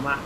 programa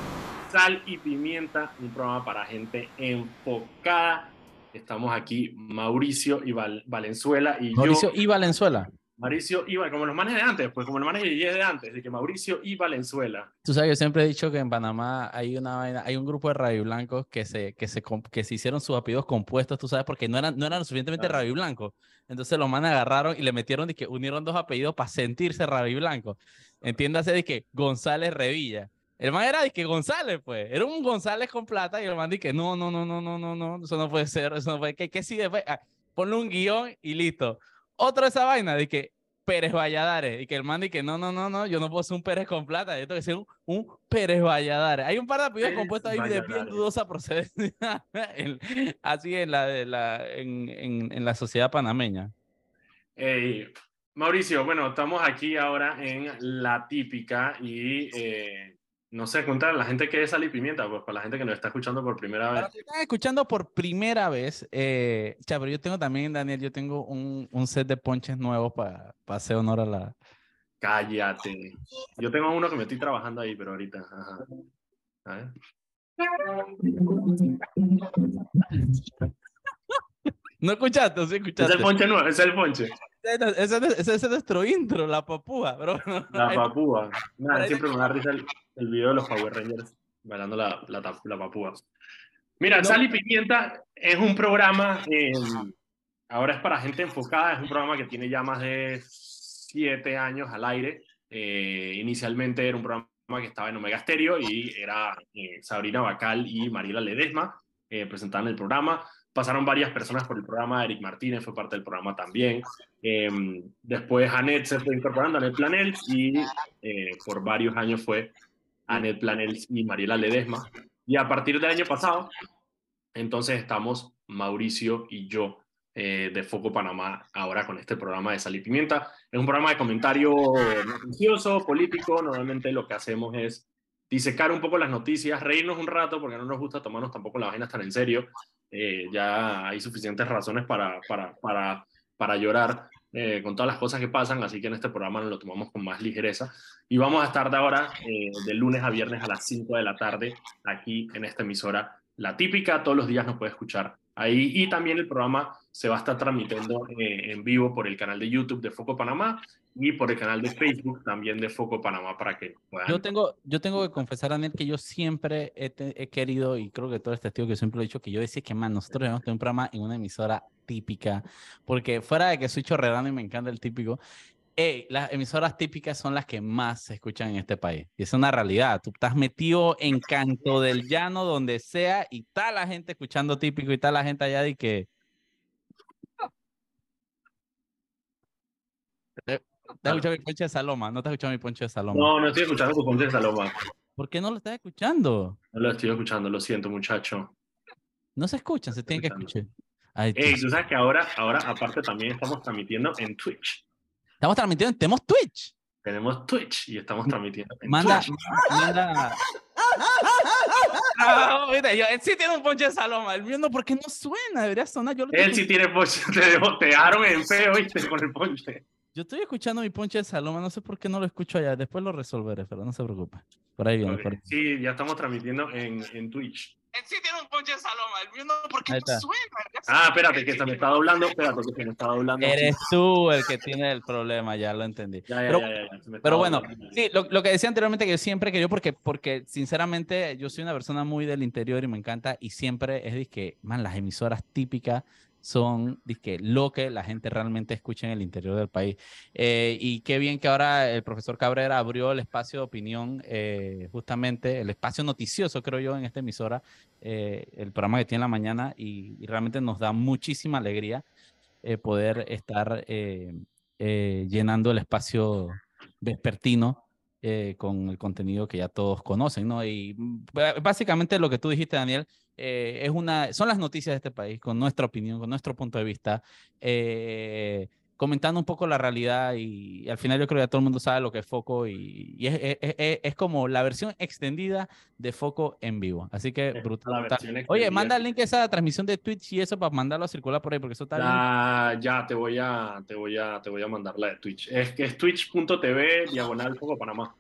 Sal y Pimienta, un programa para gente enfocada. Estamos aquí Mauricio y Valenzuela y Mauricio y Valenzuela. Mauricio y como los manes de antes, pues como los manes de antes, de que Mauricio y Valenzuela. Tú sabes, yo siempre he dicho que en Panamá hay una hay un grupo de radio blancos que se, que se, que se hicieron sus apellidos compuestos, tú sabes, porque no eran, no eran suficientemente radio blancos. Entonces los manes agarraron y le metieron de que unieron dos apellidos para sentirse radio blanco. Entiéndase de que González Revilla. El man era de que González, pues. Era un González con plata y el man que no, no, no, no, no, no, no, eso no puede ser, eso no puede. ¿Qué, qué sigue? Ah, ponle un guion y listo. Otra esa vaina de que Pérez Valladares y que el man que no, no, no, no, yo no puedo ser un Pérez con plata, yo tengo que ser un, Pérez Valladares. Hay un par de apellidos compuestos ahí de bien dudosa procedencia, así en la, de la, en, en, en, la sociedad panameña. Mauricio, bueno, estamos aquí ahora en La Típica y eh, no sé, contar a la gente que es sal y pimienta, pues para la gente que nos está escuchando por primera vez. Para que escuchando por primera vez, eh, pero yo tengo también, Daniel, yo tengo un, un set de ponches nuevos para hacer honor a la... Cállate. Yo tengo uno que me estoy trabajando ahí, pero ahorita. A ver. ¿No escuchaste? ¿Sí escuchaste? Es el ponche nuevo, es el ponche. Ese, ese, es nuestro intro, la papúa, bro. La papúa. Nada, siempre me da risa el, el, video de los Power Rangers bailando la, la, la papúa. Mira, Sal y Pimienta es un programa, eh, ahora es para gente enfocada, es un programa que tiene ya más de siete años al aire. Eh, inicialmente era un programa que estaba en Omega Stereo y era eh, Sabrina Bacal y Mariela Ledesma eh, presentaban el programa pasaron varias personas por el programa, Eric Martínez fue parte del programa también. Eh, después Anet se fue incorporando, Anet Planel, y eh, por varios años fue Anet Planel y Mariela Ledesma. Y a partir del año pasado, entonces estamos Mauricio y yo eh, de Foco Panamá ahora con este programa de Sal y Pimienta. Es un programa de comentario noticioso, político. Normalmente lo que hacemos es disecar un poco las noticias, reírnos un rato, porque no nos gusta tomarnos tampoco la vaina tan en serio. Eh, ya hay suficientes razones para, para, para, para llorar eh, con todas las cosas que pasan, así que en este programa lo tomamos con más ligereza. Y vamos a estar de ahora, eh, de lunes a viernes a las 5 de la tarde, aquí en esta emisora. La típica, todos los días nos puede escuchar ahí. Y también el programa se va a estar transmitiendo en vivo por el canal de YouTube de Foco Panamá y por el canal de Facebook también de Foco Panamá para que puedan. Yo tengo, yo tengo que confesar, Daniel, que yo siempre he, querido, y creo que todo este testigo que siempre lo he dicho, que yo decía que, man, nosotros debemos tener un programa en una emisora típica, porque fuera de que soy chorredano y me encanta el típico, las emisoras típicas son las que más se escuchan en este país. Y es una realidad. Tú estás metido en Canto del Llano, donde sea, y está la gente escuchando típico y está la gente allá de que ¿Te has escuchado mi ponche de Saloma? ¿No te has escuchado mi ponche de Saloma? No, no estoy escuchando tu ponche de Saloma. ¿Por qué no lo estás escuchando? No lo estoy escuchando, lo siento, muchacho. No se escuchan, se tienen que escuchar. Ey, tú sabes que ahora, ahora, aparte, también estamos transmitiendo en Twitch. Estamos transmitiendo, tenemos Twitch. Tenemos Twitch y estamos transmitiendo en manda, Twitch. Manda. Ah, él sí tiene un ponche de Saloma. El mío no, porque no suena, debería sonar. Yo él sí tiene ponche, te, te dejaron en feo, ¿viste? Con el ponche. Yo estoy escuchando mi ponche de Saloma, no sé por qué no lo escucho allá. Después lo resolveré, pero no se preocupe. Por ahí viene. Por Sí, ya estamos transmitiendo en, en Twitch. Él sí tiene un ponche de Saloma, el mío no, porque no suena. Ah, espérate, que se me está doblando, espérate, que se me está doblando. Eres tú el que tiene el problema, ya lo entendí. Ya, ya, pero, ya, pero bueno, sí, lo, lo, que decía anteriormente que yo siempre quería, porque, porque sinceramente yo soy una persona muy del interior y me encanta, y siempre es de que, man, las emisoras típicas son lo que la gente realmente escucha en el interior del país. Eh, y qué bien que ahora el profesor Cabrera abrió el espacio de opinión, eh, justamente el espacio noticioso, creo yo, en esta emisora, eh, el programa que tiene en la mañana, y, y realmente nos da muchísima alegría poder estar llenando el espacio vespertino eh, con el contenido que ya todos conocen, ¿no? Y mm, básicamente lo que tú dijiste, Daniel, eh, es una, son las noticias de este país, con nuestra opinión, con nuestro punto de vista, eh, comentando un poco la realidad y, al final yo creo que ya todo el mundo sabe lo que es Foco y, y es, es, es, es, como la versión extendida de Foco en vivo. Así que brutal. Oye, manda el link a esa transmisión de Twitch y eso para mandarlo a circular por ahí porque eso está ya, Ya, te voy a, te voy a, te voy a mandar la de Twitch. Es que es twitch.tv diagonal Foco Panamá.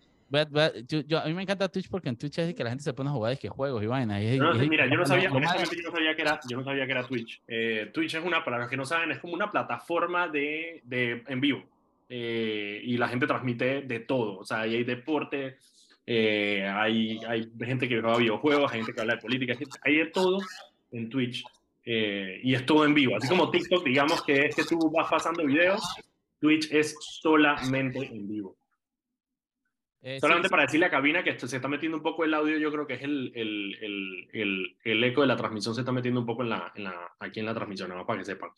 Yo, a mí me encanta Twitch porque en Twitch es que la gente se pone a jugar es que juegos y vainas. mira, yo no sabía, yo no sabía que era, yo no sabía que era Twitch. Eh, Twitch es una, para los que no saben, es como una plataforma de, de en vivo. Eh, y la gente transmite de todo. O sea, ahí hay deporte, eh, hay, hay gente que juega videojuegos, hay gente que habla de política, hay de todo en Twitch. y es todo en vivo. Así como TikTok, digamos que es que tú vas pasando videos, Twitch es solamente en vivo. Eh, Solamente para decirle a cabina que se está metiendo un poco el audio, yo creo que es el, el, el, el eco de la transmisión, se está metiendo un poco en la, en la, aquí en la transmisión, nada más para que sepan.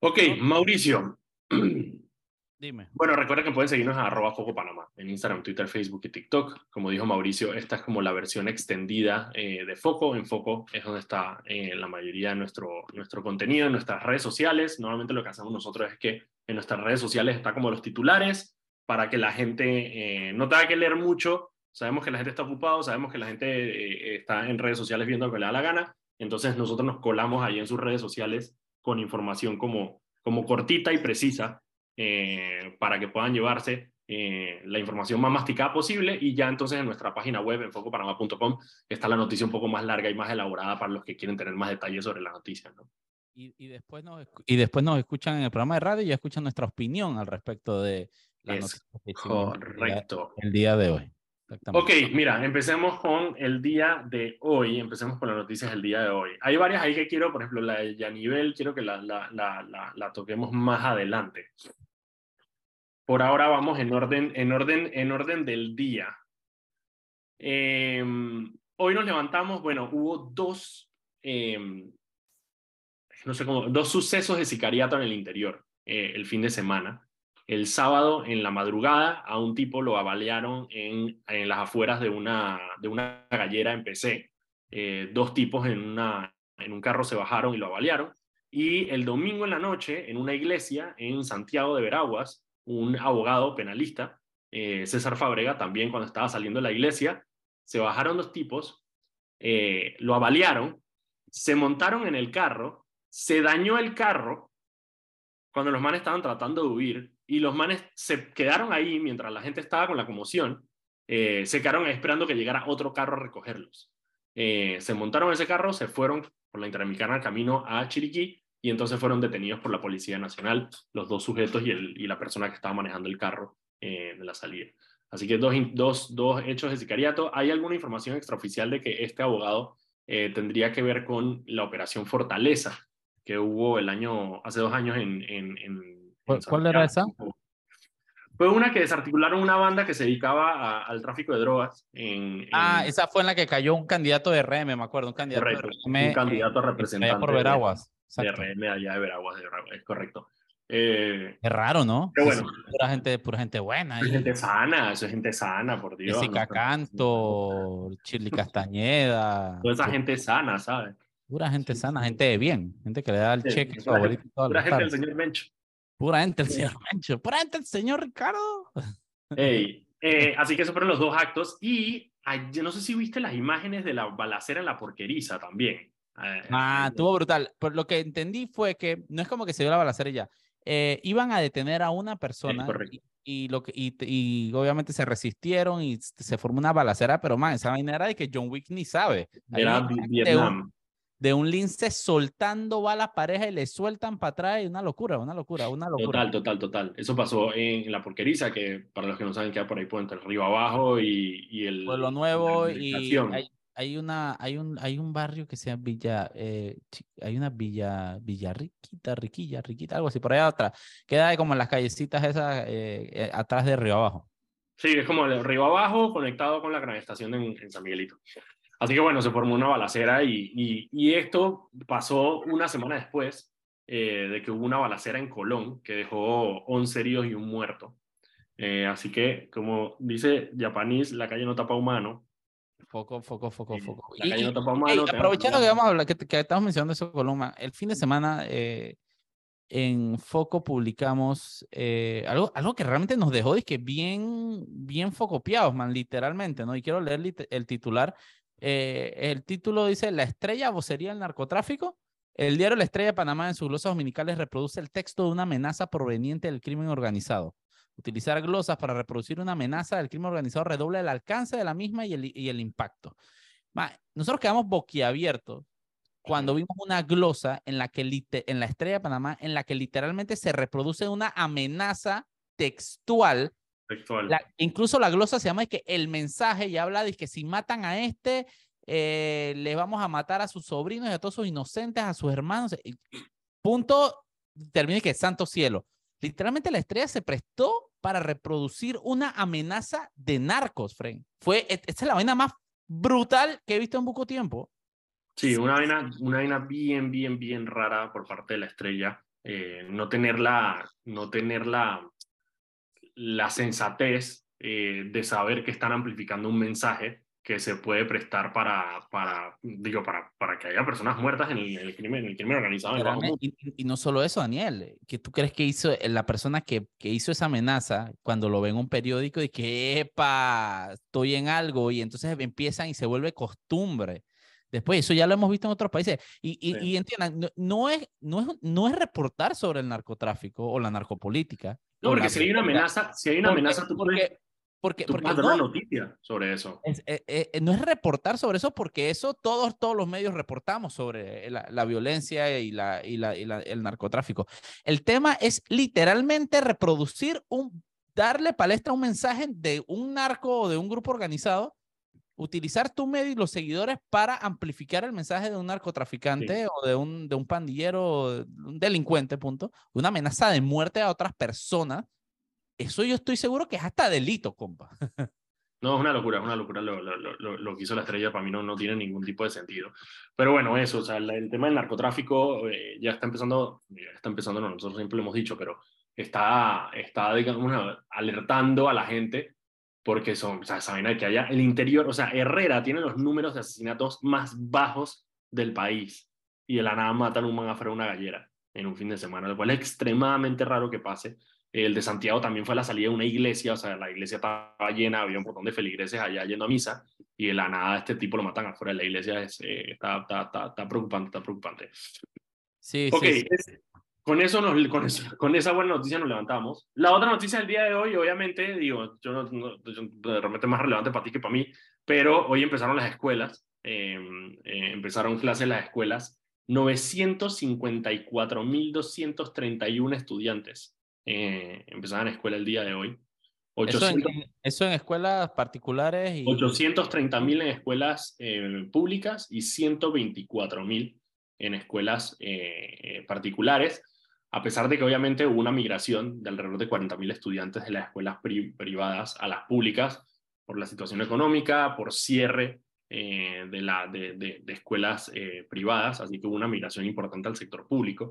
Ok, Mauricio. Dime. Bueno, recuerda que pueden seguirnos a arroba Foco Panamá en Instagram, Twitter, Facebook y TikTok. Como dijo Mauricio, esta es como la versión extendida eh, de Foco. En Foco es donde está eh, la mayoría de nuestro, nuestro contenido, en nuestras redes sociales. Normalmente lo que hacemos nosotros es que en nuestras redes sociales está como los titulares, para que la gente eh, no tenga que leer mucho. Sabemos que la gente está ocupado, sabemos que la gente eh, está en redes sociales viendo lo que le da la gana. Entonces nosotros nos colamos ahí en sus redes sociales con información como, como cortita y precisa eh, para que puedan llevarse la información más masticada posible y ya entonces en nuestra página web en focopanamá.com está la noticia un poco más larga y más elaborada para los que quieren tener más detalles sobre la noticia. ¿no? Y, y, después nos, y después nos escuchan en el programa de radio y escuchan nuestra opinión al respecto de, es correcto. El día de hoy. Ok, mira, empecemos con el día de hoy, empecemos con las noticias del día de hoy. Hay varias ahí que quiero, por ejemplo, la de Yanivel, quiero que la, la, la, la, toquemos más adelante. Por ahora vamos en orden, en orden, en orden del día. Em, hoy nos levantamos, bueno, hubo dos, em, no sé cómo, dos sucesos de sicariato en el interior eh, el fin de semana. El sábado en la madrugada a un tipo lo avalearon en, las afueras de una, de una gallera en PC. Eh, dos tipos en, una, en un carro se bajaron y lo avalearon. Y el domingo en la noche, en una iglesia en Santiago de Veraguas, un abogado penalista, eh, César Fabrega, también cuando estaba saliendo de la iglesia, se bajaron dos tipos, eh, lo avalearon, se montaron en el carro, se dañó el carro cuando los manes estaban tratando de huir y los manes se quedaron ahí mientras la gente estaba con la conmoción, eh, se quedaron esperando que llegara otro carro a recogerlos. Eh, se montaron en ese carro, se fueron por la Interamericana camino a Chiriquí y entonces fueron detenidos por la Policía Nacional, los dos sujetos y, el, y la persona que estaba manejando el carro eh, la salida. Así que dos, dos, dos hechos de sicariato. Hay alguna información extraoficial de que este abogado tendría que ver con la operación Fortaleza, que hubo el año, hace dos años en, en, en ¿Cuál, era esa? Fue una que desarticularon una banda que se dedicaba al tráfico de drogas. En, ah, esa fue en la que cayó un candidato de RM, me acuerdo, un candidato de RM. Un candidato a representante. por Veraguas. De, RM allá de Veraguas, es correcto. Eh, es raro, ¿no? Qué bueno. Pura gente, pura gente buena. Es gente sana, eso es gente sana, por Dios. Jessica Canto, Chirly Castañeda. Toda esa gente sana, ¿sabes? Pura gente sana, gente de bien, gente que le da el cheque favorito. Pura gente del señor Mencho. Pura gente el señor Mencho. Pura gente el señor Ricardo. Hey, eh, así que esos fueron los dos actos. Y yo no sé si viste las imágenes de la balacera en la porqueriza también. Eh, ah, estuvo brutal. Por lo que entendí fue que no es como que se dio la balacera ya. Eh, iban a detener a una persona y, lo que, y, y, obviamente se resistieron y se formó una balacera, pero man, esa vaina era de que John Wick ni sabe. Era Vietnam de un lince soltando balas pareja y le sueltan para atrás. Y una locura, una locura, una locura. Total, total, total. Eso pasó en la porqueriza, que para los que no saben queda por ahí puente Río Abajo y, y el... Pueblo Nuevo y hay, hay, una, hay, un, hay un barrio que se llama Villa, eh, hay una Villa, Villa Riquita, Riquilla, Riquita, algo así, por allá atrás. Queda como en las callecitas esas eh, eh, atrás de Río Abajo. Sí, es como el Río Abajo conectado con la gran estación en, en San Miguelito. Así que bueno, se formó una balacera y, y, esto pasó una semana después eh, de que hubo una balacera en Colón que dejó 11 heridos y un muerto. Eh, así que, como dice Japanese, la calle no tapa humano. Foco, foco, foco, foco. La calle no tapa humano. aprovechando que, vamos a hablar, que, que, estamos mencionando eso, Colón, el fin de semana eh, en Foco publicamos algo, algo que realmente nos dejó que bien, bien focopiados, man, literalmente, ¿no? Y quiero leer el titular eh, el título dice La estrella vocería el narcotráfico. El diario La Estrella de Panamá en sus glosas dominicales reproduce el texto de una amenaza proveniente del crimen organizado. Utilizar glosas para reproducir una amenaza del crimen organizado redobla el alcance de la misma y el, y el impacto. nosotros quedamos boquiabiertos cuando vimos una glosa en la que en la estrella de Panamá, en la que literalmente se reproduce una amenaza textual. Textual. incluso la glosa se llama de que el mensaje y habla de que si matan a este, eh, le vamos a matar a sus sobrinos y a todos sus inocentes, a sus hermanos. Punto, termine que santo cielo. Literalmente la estrella se prestó para reproducir una amenaza de narcos, Fren. Fue, e, esta es la vaina más brutal que he visto en poco tiempo. Sí, una vaina, una vaina bien, bien, bien rara por parte de la estrella. Eh, no tener la, no tener la, sensatez eh, de saber que están amplificando un mensaje que se puede prestar para, para digo, para, para que haya personas muertas en el, crimen, en el crimen organizado. y, no solo eso, Daniel, que tú crees que hizo la persona que, que hizo esa amenaza cuando lo ve en un periódico y que, epa, estoy en algo y entonces empiezan y se vuelve costumbre. Después, eso ya lo hemos visto en otros países. Y, y, entiendan, no, es, no, es, no es reportar sobre el narcotráfico o la narcopolítica. No, porque si hay una amenaza, si hay una amenaza, tú porque, porque, porque no, una noticia sobre eso. Eh, eh, no es reportar sobre eso porque eso todos, todos los medios reportamos sobre la, la violencia y, la, y, la, y la, el narcotráfico. El tema es literalmente reproducir un, darle palestra a un mensaje de un narco o de un grupo organizado utilizar tu medio y los seguidores para amplificar el mensaje de un narcotraficante o de un, de un pandillero, un delincuente, punto, una amenaza de muerte a otras personas, eso yo estoy seguro que es hasta delito, compa. No, es una locura, es una locura lo, lo, lo, lo, que hizo la estrella, para mí no, no tiene ningún tipo de sentido. Pero bueno, eso, o sea, el, tema del narcotráfico eh, ya está empezando, ya está empezando, no, nosotros siempre lo hemos dicho, pero está, está digamos, alertando a la gente porque son, o sea, saben que haya el interior, o sea, Herrera tiene los números de asesinatos más bajos del país y de la nada matan un man afuera de una gallera en un fin de semana, lo cual es extremadamente raro que pase. El de Santiago también fue a la salida de una iglesia, o sea, la iglesia estaba llena, había un montón de feligreses allá yendo a misa y de la nada este tipo lo matan afuera de la iglesia, es, eh, está, está, está, preocupante, está preocupante. Sí, sí, con eso, nos, con, eso, con esa buena noticia nos levantamos. La otra noticia del día de hoy, obviamente, digo, yo no, de repente más relevante para ti que para mí, pero hoy empezaron las escuelas, em, eh, empezaron clases en las escuelas, 954.231 estudiantes eh, empezaron escuela el día de hoy. 800, eso, en, escuelas particulares. Y... 830.000 en escuelas eh, públicas y 124.000 en escuelas eh, particulares a pesar de que obviamente hubo una migración de alrededor de 40.000 estudiantes de las escuelas privadas a las públicas por la situación económica, por cierre eh, de, la, de, de, escuelas eh, privadas, así que hubo una migración importante al sector público.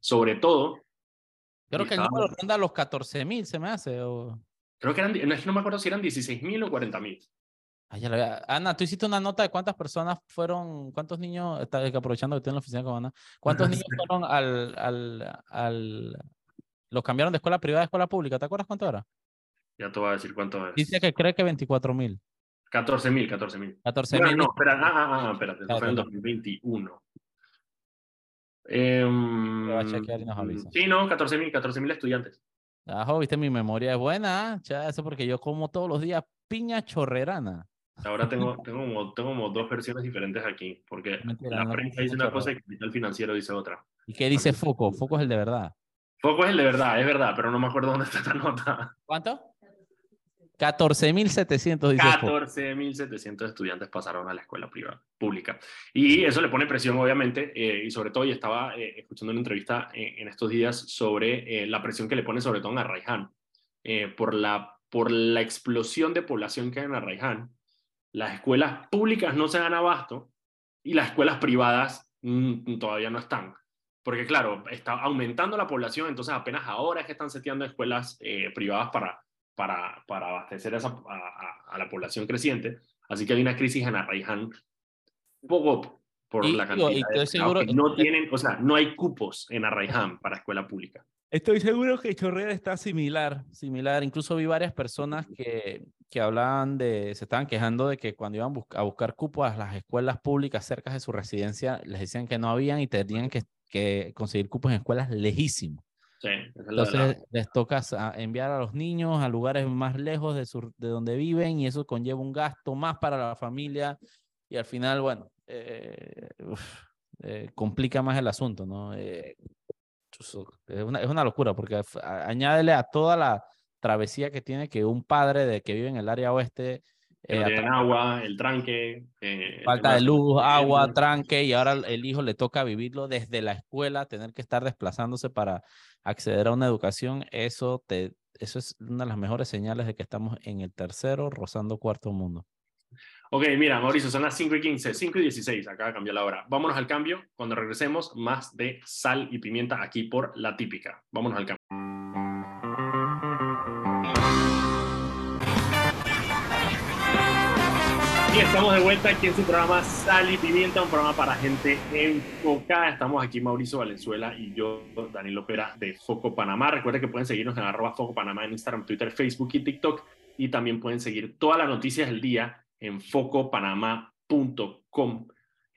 Sobre todo... Creo que el número ronda los 14.000, se me hace. O... Creo que eran, no, no me acuerdo si eran 16.000 o 40.000. Ana, tú hiciste una nota de cuántas personas fueron, cuántos niños, está aprovechando que estoy en la oficina con Ana, cuántos niños fueron al, al, al, los cambiaron de escuela privada a escuela pública, ¿te acuerdas cuánto era? Ya te voy a decir cuánto es. Dice que cree que 24 mil. 14 mil, 14 mil. 14 mil. No, espera, ah, ah, ah, espérate, eso fue en 2021. Eh, va a chequear y nos avisa. Sí, no, 14 mil, 14 mil estudiantes. Ah, viste, mi memoria es buena, ya, eso porque yo como todos los días piña chorrerana. Ahora tengo, tengo, como, tengo como dos versiones diferentes aquí, porque la prensa dice una cosa y el capital financiero dice otra. ¿Y qué dice Foco? Foco es el de verdad. Foco es el de verdad, es verdad, pero no me acuerdo dónde está esta nota. ¿Cuánto? 14.700 dice 14.700 estudiantes pasaron a la escuela privada, pública. Y eso le pone presión, obviamente, eh, y sobre todo, y estaba eh, escuchando una entrevista eh, en estos días sobre la presión que le pone sobre todo a Arraiján, por, la, por la explosión de población que hay en Arraiján las escuelas públicas no se dan abasto y las escuelas privadas mm, todavía no están. Porque claro, está aumentando la población, entonces apenas ahora es que están seteando escuelas eh, privadas para, para, para abastecer a, a, la población creciente. Así que hay una crisis en Arraiján, poco por la cantidad de no tienen, o sea, no hay cupos en Arraiján para escuela pública. Estoy seguro que Chorrera está similar, similar. Incluso vi varias personas que, que hablaban de, se estaban quejando de que cuando iban a buscar cupos a las escuelas públicas cerca de su residencia, les decían que no habían y tenían que, que conseguir cupos en escuelas lejísimos. Sí, es Entonces les toca enviar a los niños a lugares más lejos de, su- de donde viven y eso conlleva un gasto más para la familia y al final, bueno, eh, uf, eh, complica más el asunto, ¿no? Eh, es, una, es una locura porque añádele a toda la travesía que tiene que un padre de que vive en el área oeste eh, tienen agua, el tranque. eh, el falta de luz, agua, tranque, y ahora el hijo le toca vivirlo desde la escuela, tener que estar desplazándose para acceder a una educación, eso, te, eso es una de las mejores señales de que estamos en el tercero, rozando cuarto mundo. Ok, mira, Mauricio, son las 5 y 15, 5 y 16, acaba de cambiar la hora. Vámonos al cambio. Cuando regresemos, más de sal y pimienta aquí por la típica. Vámonos al cambio. Y estamos de vuelta aquí en su programa Sal y Pimienta, un programa para gente enfocada. Estamos aquí Mauricio Valenzuela y yo, Danilo Pera, de Foco Panamá. Recuerden que pueden seguirnos en arroba Foco Panamá en Instagram, Twitter, Facebook y TikTok. Y también pueden seguir todas las noticias del día en focopanamá.com.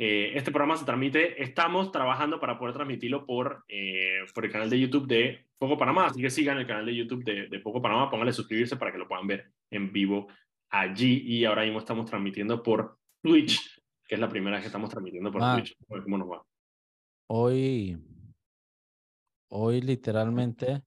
Eh, este programa se transmite, estamos trabajando para poder transmitirlo por, eh, por el canal de YouTube de Foco Panamá, así que sigan el canal de YouTube de, de Foco Panamá, pónganle suscribirse para que lo puedan ver en vivo allí y ahora mismo estamos transmitiendo por Twitch, que es la primera vez que estamos transmitiendo por Ah. Twitch. ¿Cómo nos va? Hoy, hoy literalmente,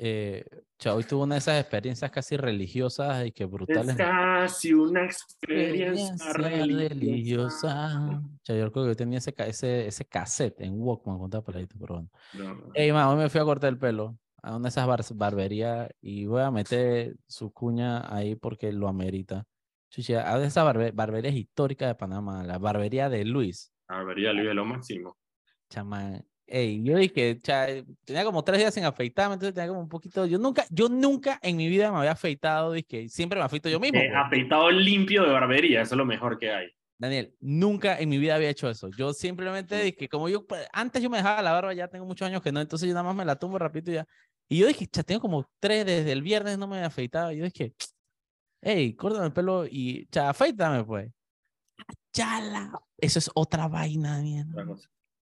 eh, o sea, hoy tuve una de esas experiencias casi religiosas y que brutales. Es casi una experiencia Experiencia religiosa. religiosa. O sea, yo creo que yo tenía ese, ese, ese cassette en Walkman, con tal peladito, pero bueno. No, no. Ey, man, hoy me fui a cortar el pelo a una de esas bar- barberías y voy a meter su cuña ahí porque lo amerita. Chuchi, a de esas barbe- barberías históricas de Panamá, la barbería de Luis. A ver, ya Luis de lo máximo. Chamán. Ey, yo dije, tenía como tres días sin afeitarme, entonces tenía como un poquito. Yo nunca, yo nunca en mi vida me había afeitado, dije, siempre me afeito yo mismo. Eh, pues. afeitado limpio de barbería, eso es lo mejor que hay. Daniel, nunca en mi vida había hecho eso. Yo simplemente dije, como yo, pues, antes yo me dejaba la barba, ya tengo muchos años que no, entonces yo nada más me la tumbo rapidito y ya. Y yo dije, cha, tengo como tres desde el viernes, no me he afeitado. Y yo dije, hey, córtame el pelo y, cha, afeítame pues. Chala. Eso es otra vaina, mierda. Otra cosa.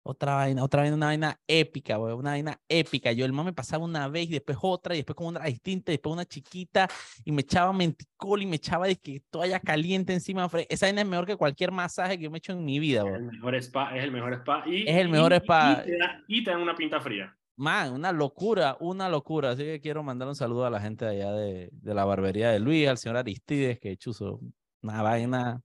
Otra vaina, otra vaina, una vaina épica, güey, una vaina épica. Yo el man me pasaba una vez y después otra y después con una distinta y después una chiquita y me echaba menticol y me echaba de que toalla caliente encima. Esa vaina es mejor que cualquier masaje que yo me he hecho en mi vida, Es güey. el mejor spa, es el mejor spa. Y, Es el mejor y- spa. Y te, da- y te dan una pinta fría. Man, una locura, una locura. Así que quiero mandar un saludo a la gente de allá de, de la barbería de Luis, al señor Aristides, que chuzo, una vaina.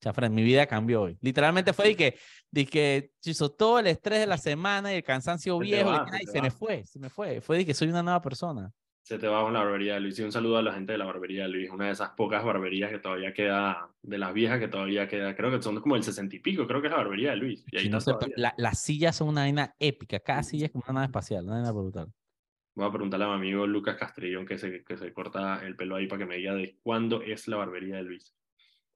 Chafra, mi vida cambió hoy. Literalmente fue de que, de que chuzo, todo el estrés de la semana y el cansancio Se viejo y, va, se y te se me fue, se me fue. Fue de que soy una nueva persona. Se te va con la barbería de Luis. Y un saludo a la gente de la barbería de Luis, una de esas pocas barberías que todavía queda, de las viejas que todavía queda, creo que son como el sesenta y pico, creo que es la barbería de Luis. Y ahí Y no están sé, todavía. la- las sillas son una vaina épica, cada silla es como una nave espacial, una vaina brutal. Voy a preguntarle a mi amigo Lucas Castrillón que se, que se corta el pelo ahí para que me diga de cuándo es la barbería de Luis.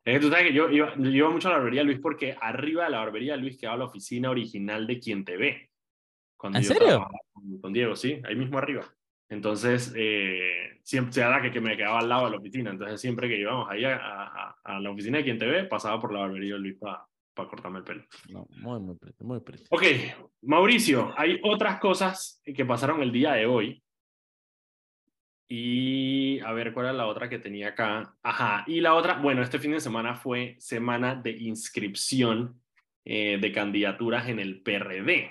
Es que tú sabes que yo iba, yo iba mucho a la barbería Luis porque arriba de la barbería Luis quedaba la oficina original de quien te ve. Cuando ¿En yo serio? Con, Diego, sí, ahí mismo arriba. Entonces, eh, siempre se da que, que me quedaba al lado de la oficina. Entonces, siempre que íbamos ahí a, a- a la oficina de quien te ve, pasaba por la barbería de Luis para cortarme el pelo. No, muy, muy muy pretty. Ok, Mauricio, hay otras cosas que pasaron el día de hoy. Y a ver cuál era la otra que tenía acá. Ajá, y la otra, bueno, este fin de semana fue semana de inscripción eh, de candidaturas en el PRD.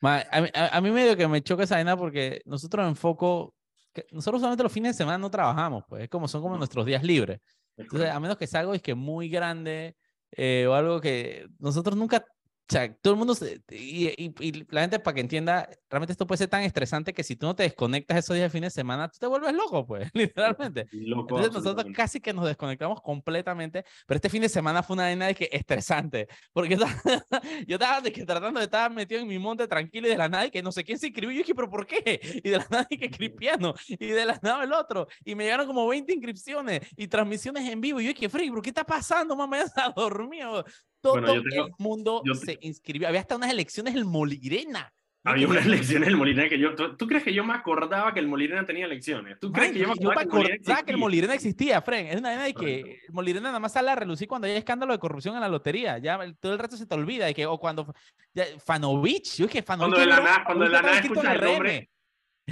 Ma, a, mí- a- a mí medio que me choca esa vaina porque nosotros en Foco, que nosotros solamente los fines de semana no trabajamos, pues es como son como nuestros días libres. Es Entonces, a menos que sea algo es que muy grande eh, o algo que nosotros nunca, o sea, todo el mundo, se- y, y- y la gente para que entienda, realmente esto puede ser tan estresante que si tú no te desconectas esos días de fin de semana, tú te vuelves loco, pues, literalmente. Loco, Entonces nosotros casi que nos desconectamos completamente, pero este fin de semana fue una vaina de que estresante, porque yo estaba, yo estaba de que tratando de estar metido en mi monte tranquilo y de la nada y que no sé quién se inscribió, y yo dije, pero ¿por qué? Y de la nada y que cristiano, y de la nada el otro, y me llegaron como 20 inscripciones y transmisiones en vivo, y yo dije, Free, ¿pero qué está pasando? Mamá, ya está dormido. Todo Bueno, yo tengo- el mundo yo se inscribió, había hasta unas elecciones en Molirena. Había unas elecciones en el Molirena que yo. ¿tú, crees que yo me acordaba que el Molirena tenía elecciones? ¿Tú crees que yo me acordaba, que, el Molirena existía, Fren? Es una idea de que el Molirena nada más sale a relucir cuando hay escándalo de corrupción en la lotería. Ya todo el resto se te olvida. De que, o cuando. Ya, Fanovich, yo es que Fanovich. Cuando de la, nada, cuando de la nada escuchas el nombre.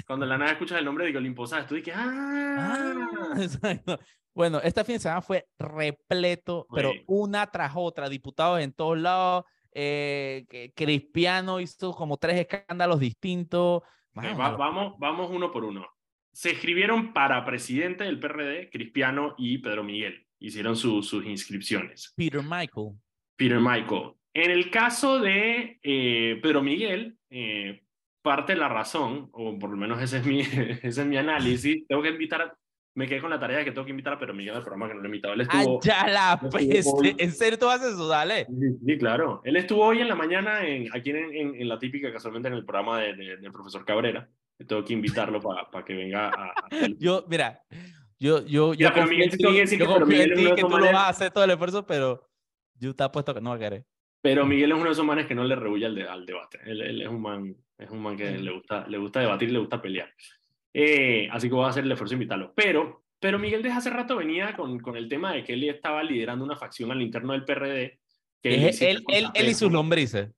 Cuando la nada escuchas el nombre de Olimpo tú dices, ¡ah! ah exacto. Bueno, este fin de semana fue repleto, pero una tras otra, diputados en todos lados eh, Cristiano hizo como tres escándalos distintos. vamos, vamos uno por uno. Se escribieron para presidente del PRD, Cristiano y Pedro Miguel. Hicieron sus Inscripciones. Peter Michael. Peter Michael. En el caso de eh, Pedro Miguel, eh, parte de la razón, o por lo menos ese es mi, ese es mi análisis, tengo que invitar me quedé con la tarea de que tengo que invitar a Pedro Miguel al programa que no lo he invitado. Él estuvo, ya la peste. ¿En serio tú haces eso? Dale. Sí, claro. Él estuvo hoy en la mañana en, aquí en, en, la típica, casualmente en el programa de, del profesor Cabrera. Tengo que invitarlo para para que venga a, Yo, mira, yo, yo, en yo confío en ti que tú lo vas a hacer todo el esfuerzo, pero yo te apuesto que no va a querer. Pero Miguel es uno de esos manes que no le rehuye al, al debate. Él, él, es un man, es un man que le gusta, le gusta debatir le gusta pelear. Eh, así que voy a hacer el esfuerzo de invitarlo. Pero, pero Miguel desde hace rato venía con, con el tema de que él estaba liderando una facción al interno del PRD. Que él, él, él, y sus lombrices.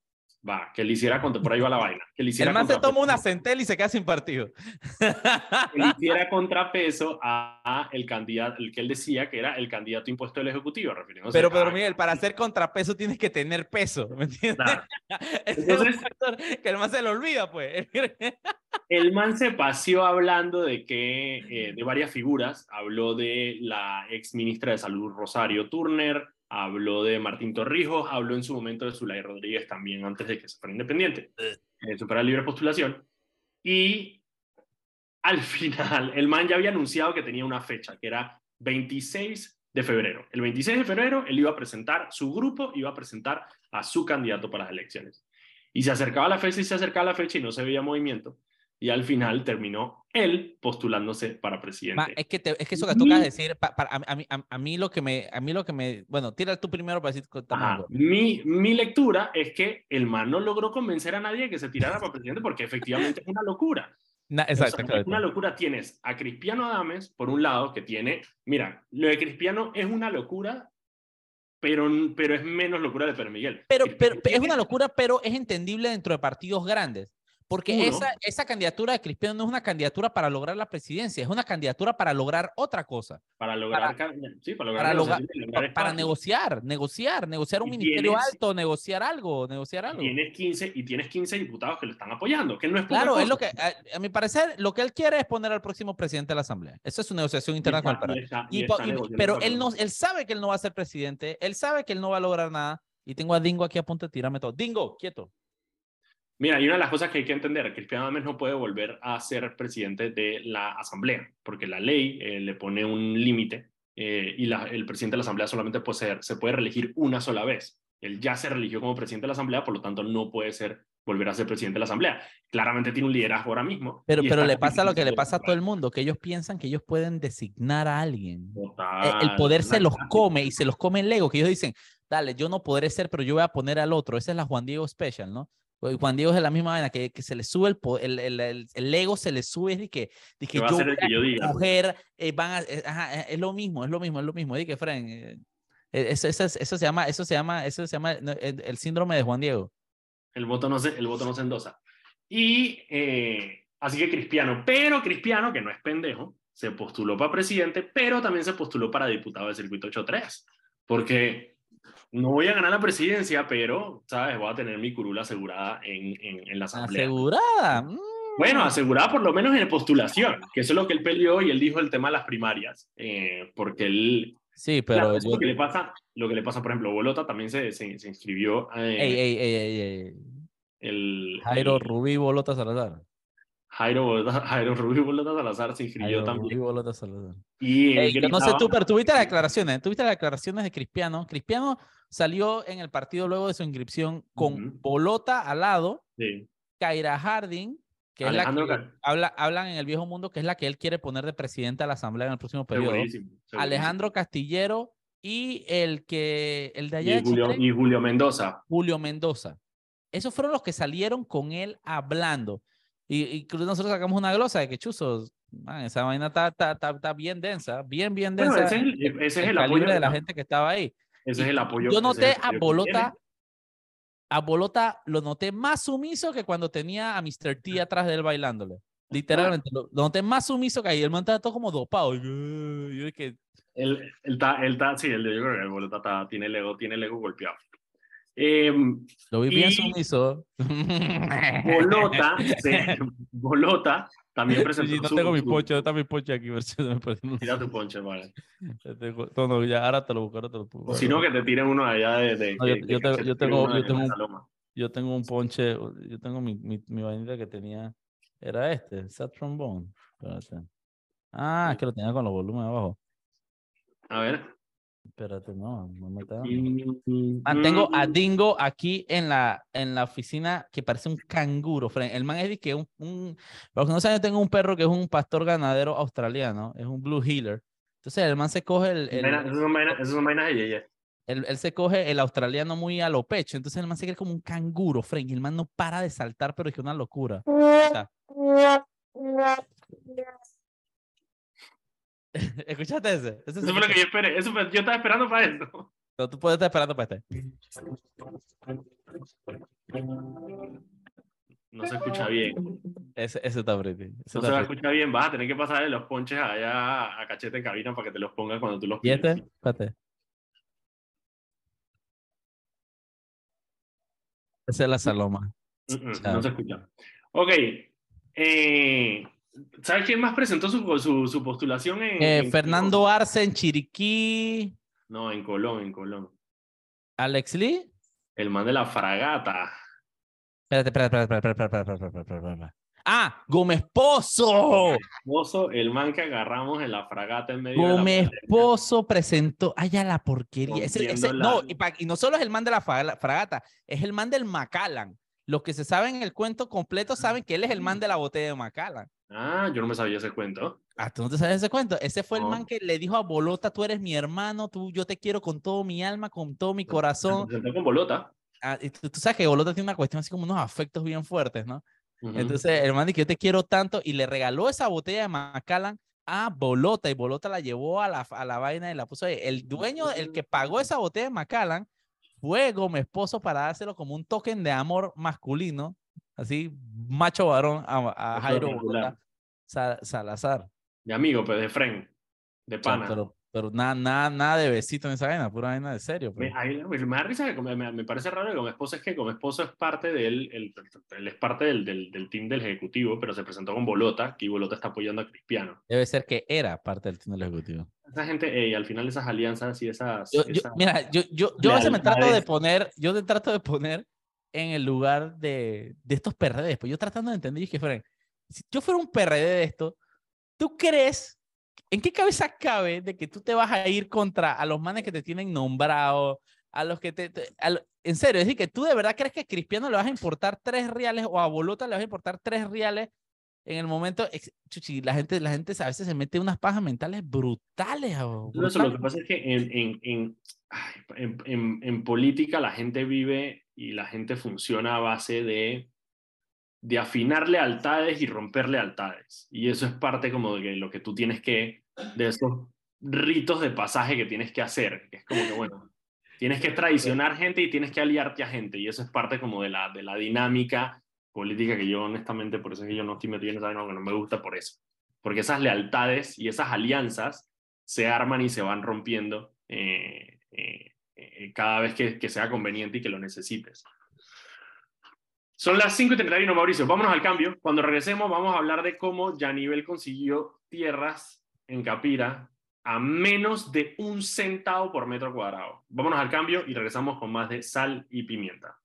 Va, que le hiciera contra, por ahí va la vaina. Que le hiciera el man se toma una centel y se queda sin partido. Que le hiciera contrapeso a, el candidato, el que él decía que era el candidato impuesto del Ejecutivo, refiriéndose Pero, Pedro Miguel, para hacer contrapeso tienes que tener peso, ¿me entiendes? Entonces, es que el man se lo olvida, pues. el man se paseó hablando de que, eh, de varias figuras, habló de la ex ministra de Salud Rosario Turner, habló de Martín Torrijos, habló en su momento de Zulay Rodríguez también antes de que se fuera independiente, eh, superar libre postulación. Y al final, el man ya había anunciado que tenía una fecha, que era 26 de febrero. El 26 de febrero él iba a presentar, su grupo iba a presentar a su candidato para las elecciones. Y se acercaba la fecha y se acercaba la fecha y no se veía movimiento y al final terminó él postulándose para presidente. es, que es que eso que tocas decir, a, mí, a, mí, lo que me, a mí lo que me, bueno, tira tú primero para decir. mi, mi lectura es que el man no logró convencer a nadie que se tirara para presidente porque efectivamente es una locura. exacto, es una locura. Tienes a Cristiano Adames, por un lado, que tiene, mira, lo de Cristiano es una locura pero, pero es menos locura de Pedro Miguel. Pero, pero, es una locura, pero es entendible dentro de partidos grandes. Porque esa, esa candidatura de Cristiano no es una candidatura para lograr la presidencia, es una candidatura para lograr otra cosa. Para lograr, para, sí, para, lograr para, negociar, negociar, negociar un ministerio alto, negociar algo, negociar algo. Tienes 15, y tienes 15 diputados que lo están apoyando, que no es Claro, es lo que, a, mi parecer, lo que él quiere es poner al próximo presidente de la Asamblea. Esa es su negociación interna con el pero él, no, él sabe que él no va a ser presidente, él sabe que él no va a lograr nada. Y tengo a Dingo aquí a punto de tirarme todo. Dingo, quieto. Mira, y una de las cosas que hay que entender, que Cristiano Adames no puede volver a ser presidente de la Asamblea, porque la ley eh, le pone un límite eh, y el presidente de la Asamblea solamente puede ser, se puede reelegir una sola vez. Él ya se religió como presidente de la Asamblea, por lo tanto no puede ser volver a ser presidente de la Asamblea. Claramente tiene un liderazgo ahora mismo. Pero, pero le pasa lo que le pasa a todo el mundo, que ellos piensan que ellos pueden designar a alguien. Eh, el poder se los come y se los come el ego, que ellos dicen, dale, yo no podré ser, pero yo voy a poner al otro. Esa es la Juan Diego Special, ¿no? Juan Diego es de la misma manera, que, que se le sube el, el, el, el, ego, se le sube y que, de que, yo voy a coger, eh, van a, eh, ajá, eh, es lo mismo, es lo mismo, es lo mismo. Y que, Fren, eso, eso, eso, se llama, eso se llama, eso se llama el, síndrome de Juan Diego. El voto no se, el voto no se endosa. Y así que Cristiano, pero Cristiano, que no es pendejo, se postuló para presidente, pero también se postuló para diputado del circuito 8-3. Porque no voy a ganar la presidencia, pero, ¿sabes? Voy a tener mi curula asegurada en, en, la asamblea. ¿Asegurada? Mm. Bueno, asegurada por lo menos en postulación, que eso es lo que él peleó y él dijo el tema de las primarias, eh, porque él... Sí, pero... lo, que le pasa, lo que le pasa, por ejemplo, Bolota también se, se, inscribió... Eh, ey, ey, ey, ey, El, Jairo Rubí Bolota Salazar. Jairo, Jairo Rubí Bolota Salazar se inscribió Jairo también. Rubí Bolota Salazar. Y no sé tú, pero tuviste las declaraciones, tuviste las declaraciones de Cristiano. Cristiano salió en el partido luego de su inscripción con Bolota al lado, sí. Kaira Harding, que es la que habla, hablan en el viejo mundo, que es la que él quiere poner de presidente a la Asamblea en el próximo periodo. Alejandro Castillero y el que el de allá. Y Julio, y Julio Mendoza. Julio Mendoza. esos fueron los que salieron con él hablando. Y, y nosotros sacamos una glosa de que chuzos, esa vaina está, está, está, bien densa, bien, bien densa. ese es el, ese es el, apoyo de la gente que estaba ahí. Ese es el apoyo. Yo noté a Bolota, a Bolota lo noté más sumiso que cuando tenía a Mr. T atrás de él bailándole. Literalmente, lo, noté más sumiso que ahí. El man estaba todo como dopado. Yo, que... Él, está, él está, sí, el de yo creo que el Bolota está, tiene el ego, tiene el ego golpeado. Eh, lo vi bien sumiso. Bolota, Bolota también presentó. Sí, no tengo mi ponche, está mi ponche aquí. Tira tu ponche, vale. No, no, ya, ahora te lo busco, ahora te lo pongo. O si no, que te tiren uno allá de. de, no, yo, yo, tengo, yo, tengo, yo, tengo un, yo tengo un ponche, yo tengo mi, mi, mi vainita que tenía. Era este, Sat Trombone. Espérate. Ah, es que lo tenía con los volúmenes abajo. A ver. Espérate, no, no me está. Mantengo a Dingo aquí en la, en la oficina que parece un canguro. El man es de que un, un. Para los que no saben, yo tengo un perro que es un pastor ganadero australiano, es un Blue Healer. Entonces el man se coge el. el es una vaina de ella. Él, él, se coge el australiano muy a lo pecho, entonces el man se cree como un canguro, Frank, y el man no para de saltar, pero es que una locura. ¿Escuchaste ese? Eso fue lo que yo esperé. Eso yo estaba esperando para eso. No, tú puedes estar esperando para este. No se escucha bien. Ese, ese está pretty. no se va a escuchar bien. Vas a tener que pasarle los ponches allá a cachete en cabina para que te los ponga cuando tú los ¿Y este? Espérate. Esa es la saloma. no se escucha. Ok. Eh, ¿Sabes quién más presentó su, su, su postulación en, eh, Fernando Arce en Chiriquí. No, en Colón, en Colón. ¿Alex Lee? El man de la fragata. Espérate, espérate, espérate, espérate, espérate, espérate, espérate. ¡Ah! ¡Gómez Pozo! Pozo, el man que agarramos en la fragata en medio Gómez de la Pozo presentó. ¡Ay, ya la porquería! Ese, ese, No, y, y, no solo es el man de la fragata, es el man del Macallan. Los que se saben el cuento completo saben que él es el man de la botella de Macallan. Ah, yo no me sabía ese cuento. Ah, ¿tú no te sabes ese cuento? Ese fue el man que le dijo a Bolota, tú eres mi hermano, tú, yo te quiero con todo mi alma, con todo mi corazón. Se con Bolota. Ah, y tú, sabes que Bolota tiene una cuestión así como unos afectos bien fuertes, ¿no? Entonces, el man dijo, yo te quiero tanto, y le regaló esa botella de Macallan a Bolota, y Bolota la llevó a la, a la vaina y la puso ahí. El dueño, el que pagó esa botella de Macallan, fue mi esposo para dárselo como un token de amor masculino, así, macho varón a, a Jairo Bolota. Salazar. De amigo, pero pues, de friend, de pana. pero, pero nada, nada, nada de besito en esa vaina, pura vaina de serio. Me, pues. me, da risa que me, me, parece raro que como esposo es que como esposo es parte del, el, él es parte del, del, del, team del ejecutivo, pero se presentó con Bolota, que Bolota está apoyando a Cristiano. Debe ser que era parte del team del ejecutivo. Esa gente, al final esas alianzas y esas... Yo, mira, yo, yo, yo a veces me trato de poner, yo te trato de poner en el lugar de, de estos PRD, pues yo tratando de entender y que fueran, si yo fuera un PRD de esto, ¿Tú crees, en qué cabeza cabe de que tú te vas a ir contra a los manes que te tienen nombrado, a los que te... en serio, es decir, que tú de verdad crees que a Cristiano le vas a importar tres reales o a Bolota le vas a importar tres reales en el momento, chuchi, la gente, la gente a veces se mete unas pajas mentales brutales. brutales. lo que pasa es que en, en, en, en, en política la gente vive y la gente funciona a base de de afinar lealtades y romper lealtades. Y eso es parte como de lo que tú tienes que, de esos ritos de pasaje que tienes que hacer, que es como que, bueno, tienes que traicionar gente y tienes que aliarte a gente, y eso es parte como de la, de la dinámica política que yo honestamente, por eso es que yo no estoy metido en esa que no me gusta por eso, porque esas lealtades y esas alianzas se arman y se van rompiendo eh, eh, eh, cada vez que, sea conveniente y que lo necesites. Son las 5 y 31, Mauricio. Vámonos al cambio. Cuando regresemos, vamos a hablar de cómo Yanivel consiguió tierras en Capira a menos de un centavo por metro cuadrado. Vámonos al cambio y regresamos con más de sal y pimienta.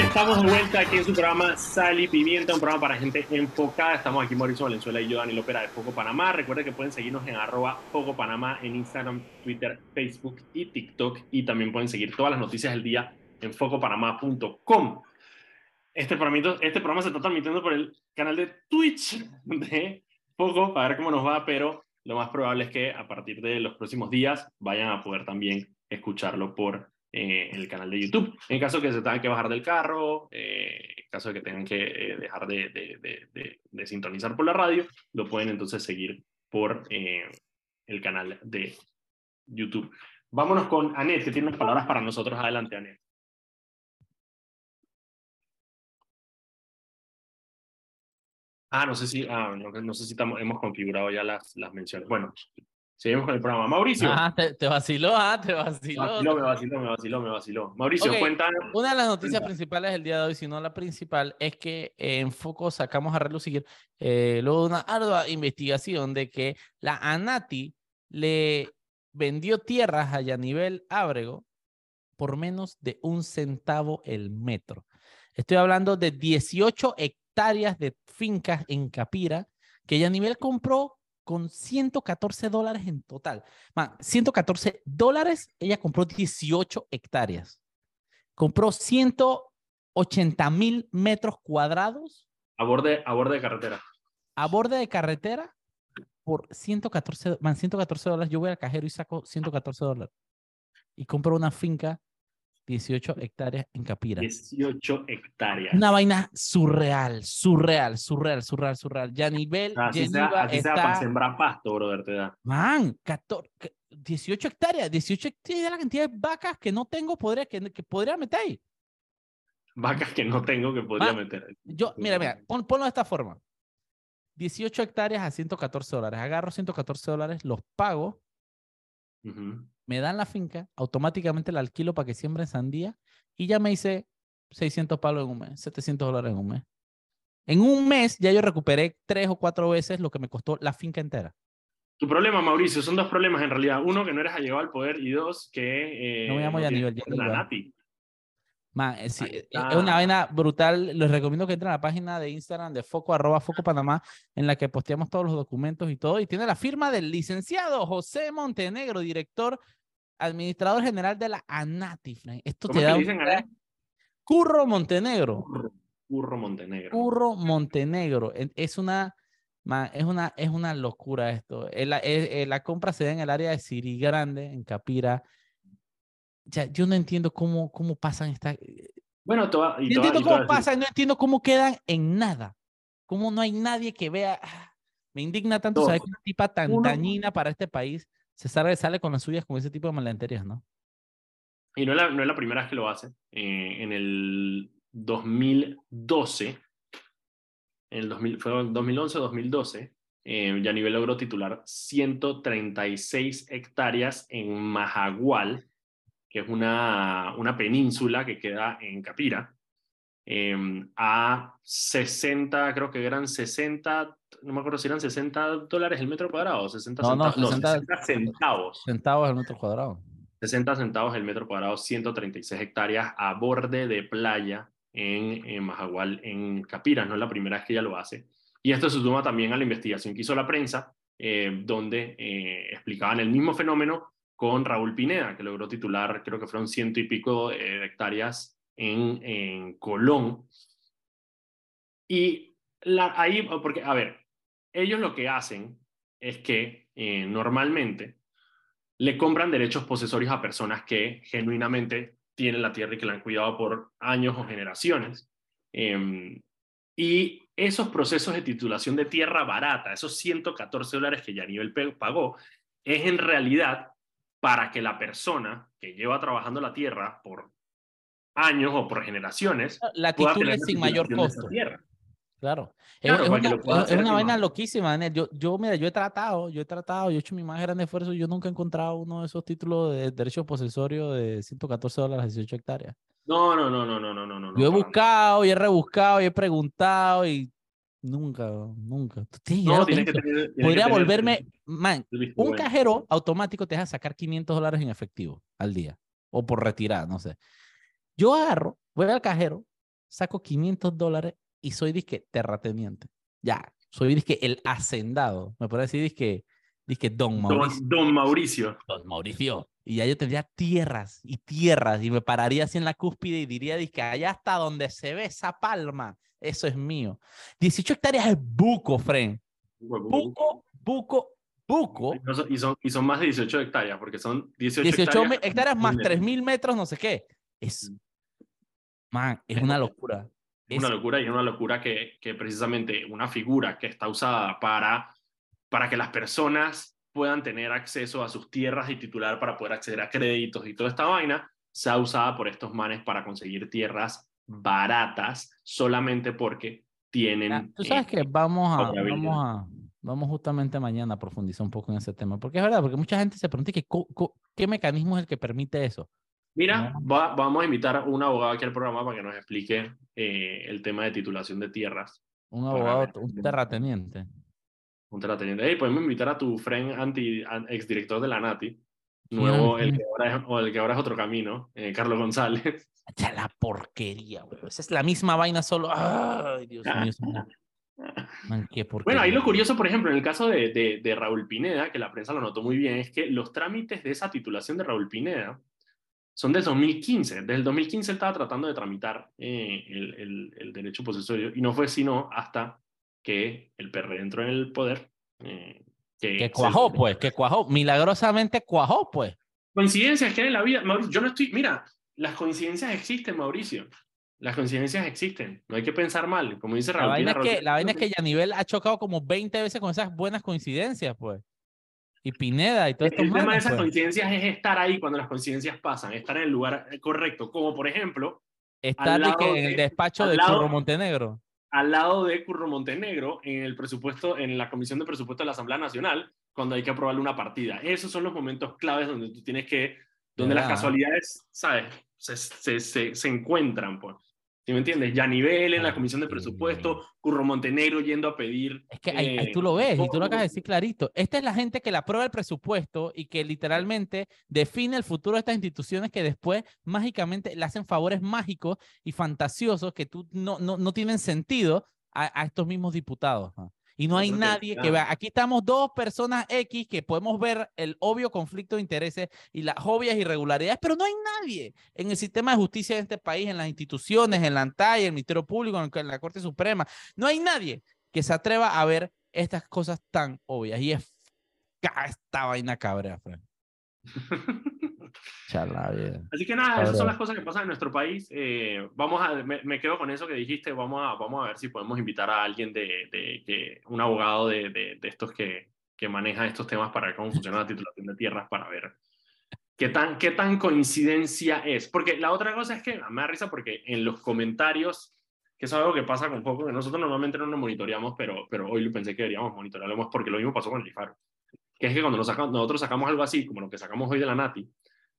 Estamos de vuelta aquí en su programa Sal y Pimienta, un programa para gente enfocada. Estamos aquí Mauricio Valenzuela y yo, Daniel Opera de Foco Panamá. Recuerden que pueden seguirnos en arroba Foco Panamá en Instagram, Twitter, Facebook y TikTok. Y también pueden seguir todas las noticias del día en focopanamá.com. Este programa, este programa se está transmitiendo por el canal de Twitch de Foco para ver cómo nos va, pero lo más probable es que a partir de los próximos días vayan a poder también escucharlo por eh, el canal de YouTube. En caso de que se tengan que bajar del carro, eh, en caso de que tengan que eh, dejar de, de, de, de, sintonizar por la radio, lo pueden entonces seguir por el canal de YouTube. Vámonos con Anet, que tiene unas palabras para nosotros. Adelante, Anet. Ah, no sé si, ah, no, sé si hemos configurado ya las, las menciones. Bueno, seguimos con el programa. Mauricio. Ah, te, vaciló, ah, te vaciló. vaciló. Me vaciló, me vaciló, me vaciló. Mauricio, cuéntanos. Una de las noticias principales del día de hoy, si no la principal, es que en Foco sacamos a relucir eh, luego de una ardua investigación de que la ANATI le vendió tierras a Yanivel Ábrego por menos de un centavo el metro. Estoy hablando de 18 hectáreas de fincas en Capira que Yanivel compró con 114 dólares en total. Man, 114 dólares, ella compró 18 hectáreas. Compró 180 mil metros cuadrados. A borde, a borde de carretera. A borde de carretera por 114, man, 114 dólares. Yo voy al cajero y saco 114 dólares. Y compro una finca 18 hectáreas en Capira. 18 hectáreas. Una vaina surreal, surreal, surreal, surreal, surreal. Ya nivel. Así, sea, así sea para sembrar pasto, brother, te da. Man, 14, 18 hectáreas, 18 hectáreas la cantidad de vacas que no tengo, podría, que, que podría meter ahí. Vacas que no tengo que podría meter. Yo, mira, mira, ponlo de esta forma. 18 hectáreas a 114 dólares. Agarro 114 dólares, los pago. Me dan la finca, automáticamente la alquilo para que siembre sandía y ya me hice 600 palos en un mes, 700 dólares en un mes. En un mes ya yo recuperé tres o cuatro veces lo que me costó la finca entera. Tu problema, Mauricio, son dos problemas en realidad. Uno, que no eres allegado al poder y dos, que... Eh, no me llamo ya nivel. Man, es, es, una vaina brutal. Les recomiendo que entren a la página de Instagram de Foco, arroba Foco Panamá, en la que posteamos todos los documentos y todo. Y tiene la firma del licenciado José Montenegro, director, administrador general de la ANATI. Esto te da dicen, Curro Montenegro. Curro, Montenegro. Curro Montenegro. Es una, es una, es una locura esto. La, la compra se da en el área de Siri Grande, en Capira ya, yo no entiendo cómo, cómo pasan esta... Eh, bueno, toda, y no entiendo cómo pasan, no entiendo cómo quedan en nada. Cómo no hay nadie que vea... Ah, me indigna tanto saber que una tipa tan dañina para este país se sale, sale con las suyas con ese tipo de malenterías, ¿no? Y no es la, no es la primera vez que lo hace. Eh, en el 2012, en el 2000, fue 2011-2012, eh, nivel logró titular 136 hectáreas en Majagual, que es una, una península que queda en Capira, em, a 60, creo que eran 60, no me acuerdo si eran 60 dólares el metro cuadrado, 60 no, centavos, no, 60, centavos. Centavos el metro cuadrado. 60 centavos el metro cuadrado, 136 hectáreas a borde de playa en, en Majagual, en Capira. No es la primera vez que ella lo hace. Y esto se suma también a la investigación que hizo la prensa, eh, donde eh, explicaban el mismo fenómeno, con Raúl Pineda, que logró titular, creo que fueron ciento y pico eh, hectáreas en, en Colón. Y ahí, porque, a ver, ellos lo que hacen es que eh, normalmente le compran derechos posesorios a personas que genuinamente tienen la tierra y que la han cuidado por años o generaciones. Em, y esos procesos de titulación de tierra barata, esos 114 dólares que ya nivel pagó, es en realidad para que la persona que lleva trabajando la tierra por años o por generaciones la titule sin mayor costo. Claro. es, una, vaina loquísima, Yo, yo, mira, yo he tratado, yo he tratado, yo he hecho mi más grande esfuerzo, yo nunca he encontrado uno de esos títulos de derechos posesorios de 114 dólares 18 hectáreas. No, no, no, no, no, no, no. Yo he buscado y he rebuscado y he preguntado y Nunca, nunca. No, que Podría volverme, man, un cajero automático te deja sacar 500 dólares en efectivo al día o por retirada, no sé. Yo agarro, voy al cajero, saco 500 dólares y soy disque terrateniente. Ya, soy disque el hacendado. Me puede decir disque Dije, Don Don, Mauricio. Don Mauricio. Don Mauricio. Y ya yo tendría tierras y tierras y me pararía así en la cúspide y diría, que allá hasta donde se ve esa palma, eso es mío. 18 hectáreas es buco, Fren. Buco, buco, buco. Y son- Y son, más de 18 hectáreas, porque son 18, 18 hectáreas, hectáreas más metros. 3.000 metros, no sé qué. Es, man, es una locura. Es una locura y es una locura que, que precisamente una figura que está usada para, para que las personas puedan tener acceso a sus tierras y titular para poder acceder a créditos y toda esta vaina, sea usada por estos manes para conseguir tierras baratas solamente porque tienen... Ah, Tú sabes eh, que vamos a, vamos a, vamos justamente mañana a profundizar un poco en ese tema, porque es verdad, porque mucha gente se pregunta que, qué mecanismo es el que permite eso. Mira, va- vamos a invitar a un abogado aquí al programa para que nos explique eh, el tema de titulación de tierras. Un abogado, un terrateniente. Terrateniente. Hey, podemos invitar a tu friend anti, an- exdirector de la NATI, nuevo, el que ahora es, o el que ahora es otro camino, eh, Carlos González. La porquería, güey. Esa es la misma vaina solo. Ay, Dios mío. Man, qué. Bueno, ahí lo curioso, por ejemplo, en el caso de, de, de Raúl Pineda, que la prensa lo notó muy bien, es que los trámites de esa titulación de Raúl Pineda son del 2015. Desde el 2015 él estaba tratando de tramitar eh, el, el, el derecho posesorio y no fue sino hasta que el PR entró en el poder. eh, que Que se- cuajó, pues, que cuajó. Milagrosamente cuajó, pues. Coincidencias que hay en la vida. Mauricio, yo no estoy. Mira, las coincidencias existen, Mauricio. Las coincidencias existen. No hay que pensar mal. Como dice La Raúl. vaina, es que, Raúl la vaina es que Pineda- Yanivel ha chocado como 20 veces con esas buenas coincidencias, pues. Y Pineda y todo esto. El tema de esas coincidencias es estar ahí cuando las coincidencias pasan, estar en el lugar correcto. Como por ejemplo, Estar en el de- despacho de Curro Montenegro. Al lado de Curro Montenegro, en el presupuesto, en la Comisión de Presupuesto de la Asamblea Nacional, cuando hay que aprobarle una partida. Esos son los momentos claves donde tú tienes que, donde las casualidades, ¿sabes? Se, se, se, se encuentran, pues. ¿Sí me entiendes? Ya nivel en la Comisión de. Presupuesto, Curro Montenegro yendo a pedir. Es que ahí, ahí eh, tú lo ves y tú lo acabas de decir clarito. Esta es la gente que le aprueba el presupuesto y que literalmente define el futuro de estas instituciones que después mágicamente le hacen favores mágicos y fantasiosos que tú no, no, no tienen sentido a, a estos mismos diputados. ¿no? Y no hay que, nadie que claro. vea. Aquí estamos dos personas X que podemos ver el obvio conflicto de intereses y las obvias irregularidades, pero no hay nadie en el sistema de justicia de este país, en las instituciones, en la ANTAI, en el Ministerio Público, en la Corte Suprema. No hay nadie que se atreva a ver estas cosas tan obvias. Y es esta vaina cabrea, Fran. Chala, bien. Así que nada, esas son las cosas que pasan en nuestro país. Eh, vamos a, me, me quedo con eso que dijiste. Vamos a, vamos a ver si podemos invitar a alguien de, de que un abogado de, de, de estos que, que maneja estos temas para ver cómo funciona la titulación de tierras para ver qué tan, qué tan coincidencia es. Porque la otra cosa es que me da risa porque en los comentarios, que es algo que pasa con poco, que nosotros normalmente no nos monitoreamos, pero, pero hoy pensé que deberíamos monitorearlo más porque lo mismo pasó con el IFAR. Que es que cuando nos saca- nosotros sacamos algo así, como lo que sacamos hoy de la NATI,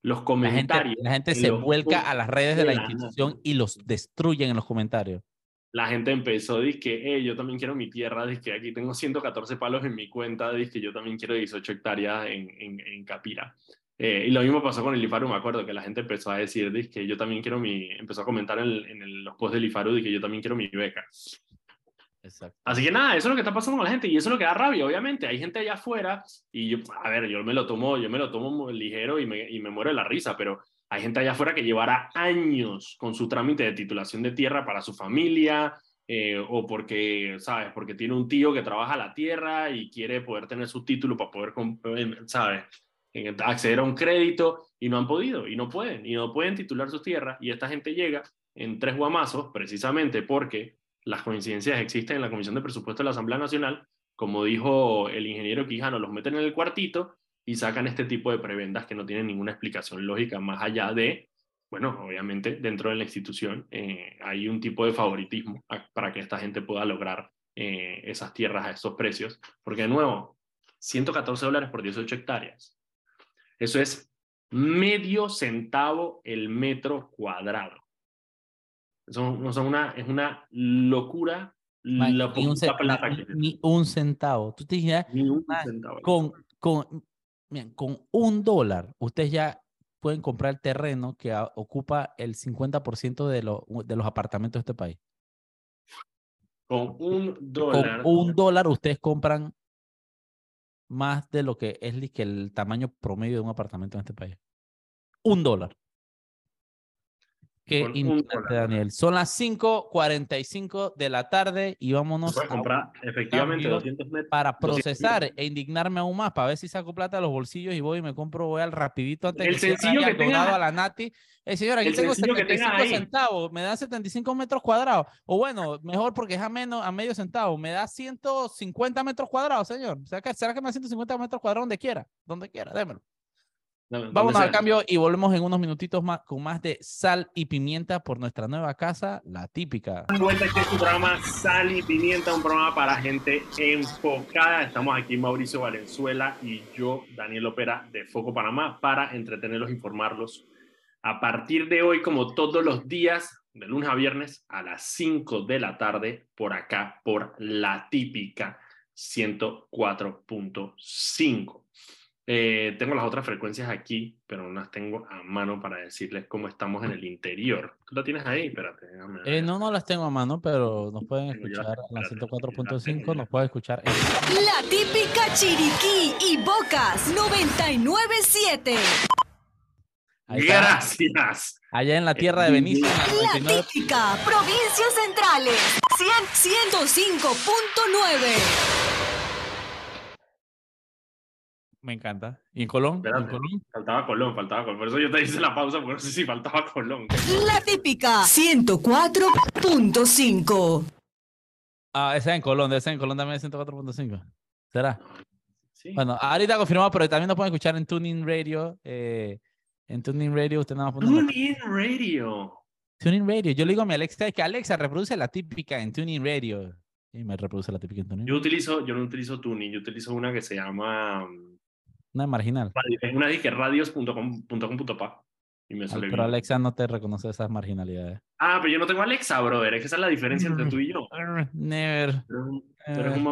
los La gente, comentarios. la gente en se vuelca a las redes de la la institución nada. y los destruyen en los comentarios. la gente empezó, dice que hey, yo también quiero mi tierra, dice que aquí tengo 114 palos en mi cuenta, dice que yo también quiero 18 hectáreas en, en, en Capira. Eh, y lo mismo pasó con el IFARU, me acuerdo que la gente empezó a decir, dice que yo también quiero mi, empezó a comentar en, en el- los posts del IFARU, dice que yo también quiero mi beca. Exacto. Así que nada, eso es lo que está pasando con la gente y eso es lo que da rabia, obviamente. Hay gente allá afuera y yo, a ver, yo me lo tomo, yo me lo tomo ligero y me, y me muero de la risa, pero hay gente allá afuera que llevará años con su trámite de titulación de tierra para su familia eh, o porque, ¿sabes? Porque tiene un tío que trabaja la tierra y quiere poder tener su título para poder, eh, ¿sabes? Acceder a un crédito y no han podido y no pueden y no pueden titular sus tierras y esta gente llega en tres guamazos precisamente porque las coincidencias existen en la Comisión de Presupuesto de la Asamblea Nacional, como dijo el ingeniero Quijano, los meten en el cuartito y sacan este tipo de prebendas que no tienen ninguna explicación lógica más allá de, bueno, obviamente dentro de la institución eh, hay un tipo de favoritismo para que esta gente pueda lograr eh, esas tierras a esos precios, porque de nuevo, 114 dólares por 18 hectáreas. Eso es medio centavo el metro cuadrado. Eso, no son una, es una locura Man, la ni, un ce- poquita plata ni- que ni un centavo. Tú te Ni un man, centavo. con, con, miren, con un dólar, ustedes ya pueden comprar el terreno que a- ocupa el 50% de, los de los apartamentos de este país. Con un Con dólar. un dólar ustedes compran más de lo que es el tamaño promedio de un apartamento en este país. Un dólar. Qué dólar. Daniel. Son las 5:45 de la tarde y vámonos a comprar efectivamente cambio 200 metros. para 200 procesar e indignarme aún más, para ver si saco plata de los bolsillos y voy y me compro, voy al rapidito antes El que sencillo que tengas- a la Nati. Eh, señora, aquí el tengo sencillo que tengas 75 ahí. centavos, me da 75 metros cuadrados. O bueno, mejor porque es a, menos, a medio centavo, me da 150 metros cuadrados, señor. ¿Será que, ¿Será que me da 150 metros cuadrados donde quiera? Donde quiera, démelo. Vámonos donde al cambio y volvemos en unos minutitos más con más de sal y pimienta por nuestra nueva casa, la típica. vuelta este es tu programa Sal y Pimienta, un programa para gente enfocada. Estamos aquí Mauricio Valenzuela y yo, Daniel Opera de Foco Panamá, para entretenerlos, informarlos. A partir de hoy, como todos los días, de lunes a viernes, a las 5 de la tarde, por acá, por la típica 104.5. Eh, tengo las otras frecuencias aquí, pero no las tengo a mano para decirles cómo estamos en el interior. ¿Tú la tienes ahí? Espérate, déjame Eh, no, no las tengo a mano, pero nos pueden escuchar en la espérate, ya 104.5, tengo nos pueden escuchar en La típica Chiriquí y Bocas 997. Ahí está. Gracias. allá en la tierra de Benicio. en la La 99. típica Provincias Centrales 100 105.9. Me encanta. ¿Y en Colón? ¿Y en Espérate. Colón? Faltaba Colón, faltaba Colón. Por eso yo te hice la pausa, porque no sé si faltaba Colón. La típica 104.5. Ah, esa en Colón, esa en Colón también es 104.5. ¿Será? Sí. Bueno, ahorita confirmado, pero también nos pueden escuchar en Tuning Radio. eh, en Tuning Radio, usted nada más in Radio. Tuning Radio. Yo le digo a mi Alexa que Alexa reproduce la típica en Tuning Radio. Y me reproduce la típica en Tuning. Yo utilizo, yo no utilizo Tuning, yo utilizo una que se llama um, Una marginal. una disque radios.com.pa y me Al- sale Pero bien. Alexa no te reconoce esas marginalidades. Ah, pero yo no tengo Alexa, brother. Es que esa es la diferencia entre tú y yo. Never. Tú eres un-